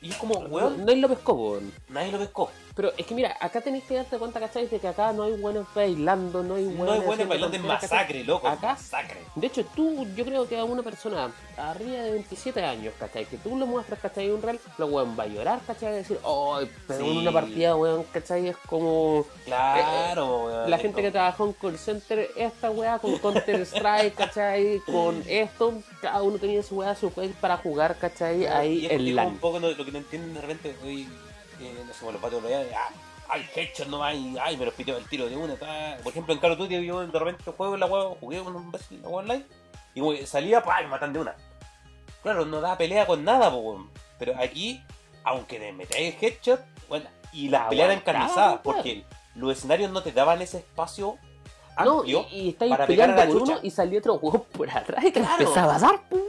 Y es como, weón, hay lo pescó, weón. nadie lo pescó. Pero es que mira, acá tenéis que darte cuenta, ¿cachai? De que acá no hay buenos bailando, no hay buenos. No hay buenos bailando ¿cachai? masacre, loco. Acá- Masacre. De hecho, tú, yo creo que a una persona arriba de 27 años, ¿cachai? Que tú le muestras, ¿cachai? Un real, lo weón va a llorar, ¿cachai? Va a decir, oh, pero en Sí. una partida, weón, ¿cachai? Es como Claro, weón. la gente que trabajó en call center, esta weá con Counter Strike, ¿cachai? Con esto, cada uno tenía su weá, su juez para jugar, ¿cachai? Y Ahí es- en es LAN. un poco no- lo que no entienden de repente hoy, eh, no sé, con los Battle Royale, ah, ay, headshot nomás y ay, me los pitió el tiro de una. ta. Por ejemplo, en Call of Duty yo de repente juego en la web, jugué un vez en la online y salía, pa, y me matan de una. Claro, no da pelea con nada, po, pero aquí, aunque te metáis el headshot, bueno, y las peleas eran Aguantaba, encarnizadas, weón. porque los escenarios no te daban ese espacio No, y, y estáis para pegar a peleando la chucha. uno y salió otro juego por atrás y te Claro. empezaba a dar, pues.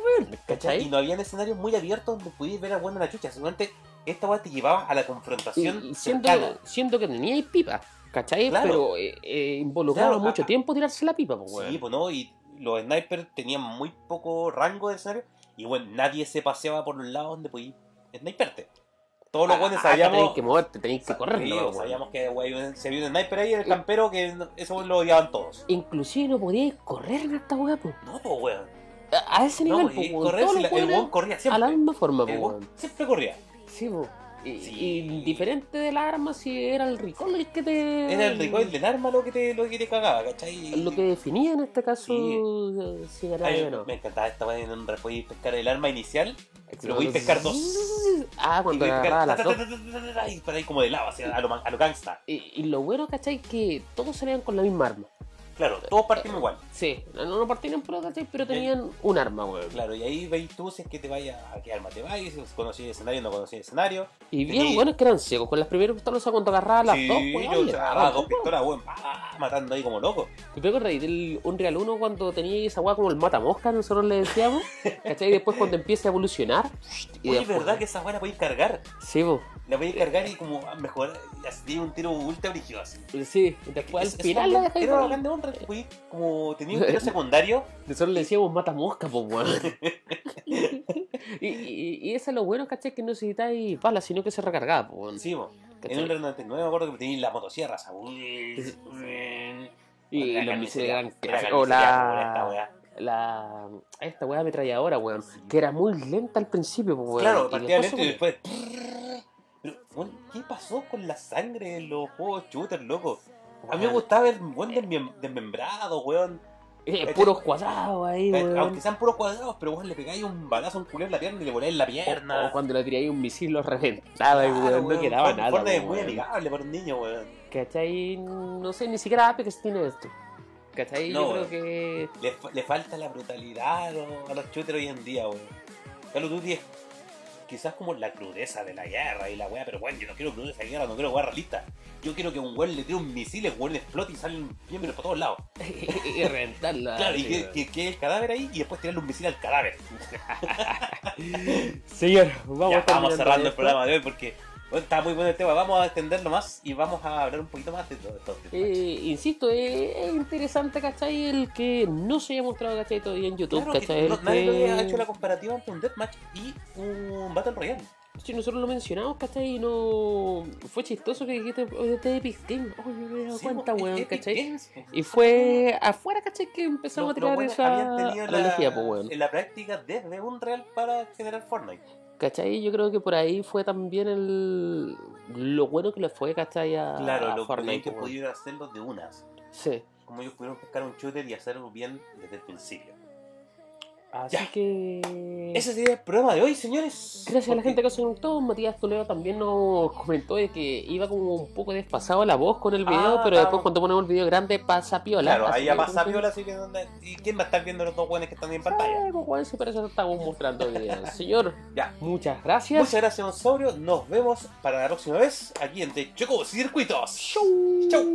Y no habían escenarios muy abiertos donde pudieras ver a buena la chucha. Seguramente esta weá te llevaba a la confrontación. Y, y siento, cercana. siento que tenía pipa, ¿cachai? Claro. Pero eh, eh, involucraba Claro, mucho a- tiempo tirarse la pipa, pues, Sí, weón. pues no, y los snipers tenían muy poco rango de escenario. Y bueno, nadie se paseaba por los lados donde podías sniperte. Todos los buenos Ah, Tenéis sabíamos. que moverte, tenéis que correr, sí, ¿no, pues, sabíamos que güey, se vio un sniper ahí, el campero, que no- eso lo odiaban todos. Inclusive no podíais correr en esta weá, pues. No, pues weón. A ese No, nivel, y pues, correr, si la- el weón corría siempre. a la misma forma, pues, siempre corría. Sí. Y, Sí. y diferente del arma, si era el recoil el que te. Era el recoil del arma lo que te, lo que te cagaba, ¿cachai? Lo que definía en este caso Sí. eh, si ganaba Ay, me encantaba esta weá en podías pescar el arma inicial pero podéis pescar dos. Ah, y cuando podías agarraba las dos. y para ahí como de lava, lo, a lo gangsta. Y, y lo bueno, ¿cachai? Que todos salían con la misma arma. Claro, todos partimos igual. Sí, no, no partían ¿cachai? Pero tenían un arma, weón. Claro, y ahí veis tú si es que te vayas a qué arma te vayas, si conocí el escenario no conocí el escenario. Y bien Y- buenos que eran ciegos. Con las primeras pistolas, cuando agarraba las sí, dos, weón. yo le o sea, daba, agarraba dos pistolas, weón, matando ahí como loco. ¿Te acuerdas ahí del Unreal 1 cuando tenía esa weá como el matamosca, nosotros le decíamos? ¿Cachai? Y después cuando empieza a evolucionar. Y Oye, después- ¿verdad que esa weá la podéis cargar? Sí, po. La podéis cargar y como mejorar, así un tiro ultra brígido así. Sí, y después Es- al final la dejáis Era por- bacán de honra, que como tenía un tiro secundario. Nosotros le decíamos matamosca, pues weón. y, y, y eso es lo bueno, ¿cachai? Que no necesitáis balas, sino que se recargaba, pues weón. Sí. ¿Cachai? En un 99 me acuerdo que teníais la motosierra, esa. Y La carnicería, clásicos. O la esta la, weá. la. Esta weá ametralladora, weón. Que era muy lenta al principio, pues weón. Claro, partía lento y después. Weón, ¿qué pasó con la sangre en los juegos shooter, loco? A mí me gustaba ver desmem- desmembrado, weón. eh, puros cuadrados ahí, weón. Aunque sean puros cuadrados, pero weón le pegáis un balazo a un culero en la pierna y le voláis la O, pierna. o cuando le tiráis un misil lo reventaba, y weón, no quedaba nada. Fortnite es weón. muy amigable para un niño, weón. ¿Cachai? No sé, ni siquiera Apex tiene esto. ¿Cachai? No, Yo creo weón. que. Le, fa- le falta la brutalidad a los, a los shooters hoy en día, weón. Call of Duty es quizás como la crudeza de la guerra y la weá, pero weón, yo no quiero crudeza de guerra, no quiero guerra realista. Yo quiero que un weón le tire un misil, el weón explote y salen miembros por todos lados. y reventarla. Claro, y que, que el cadáver ahí y después tirarle un misil al cadáver. Señor, vamos, ya, vamos terminando cerrando el programa de hoy porque bueno, está muy bueno el tema. Vamos a extenderlo más y vamos a hablar un poquito más de todo esto. Eh, insisto, es, es interesante, ¿cachai? El que no se haya mostrado, ¿cachai? Todavía en YouTube, Claro ¿cachai? no- nadie que- ha hecho la comparativa entre un deathmatch y un Battle Royale. Sí, nosotros lo mencionamos, ¿cachai? Y no... Fue chistoso que dijiste, oye, este Epic Game. Oye, me he dado cuenta, pues, weón, ¿cachai? Games, pues. Y fue afuera, ¿cachai? Que empezamos Los- a tirar esa habían tenido analogía, la, pues, weón. en la práctica desde Unreal para generar Fortnite. ¿Cachai? Yo creo que por ahí fue también el... lo bueno que le fue, ¿cachai? A, Claro, a lo Fortnite, que pudieron hacerlo de unas. Sí. Como ellos pudieron pescar un shooter y hacerlo bien desde el principio. Así Ya. que... Ese sería el programa de hoy, señores. Gracias a la gente que se conectó. Matías Toledo también nos comentó de que iba como un poco desfasado la voz con el video, Ah, pero ah. después cuando ponemos el video grande pasa piola. Claro, ahí ya pasa viola, así que ¿dónde- ¿y quién va a estar viendo los dos buenos que están en pantalla? Pues, bueno, sí, pero eso estamos mostrando día. Señor, Ya. muchas gracias. Muchas gracias, Onsaurio. Nos vemos para la próxima vez aquí en The Choco Circuitos. Chau. Chau.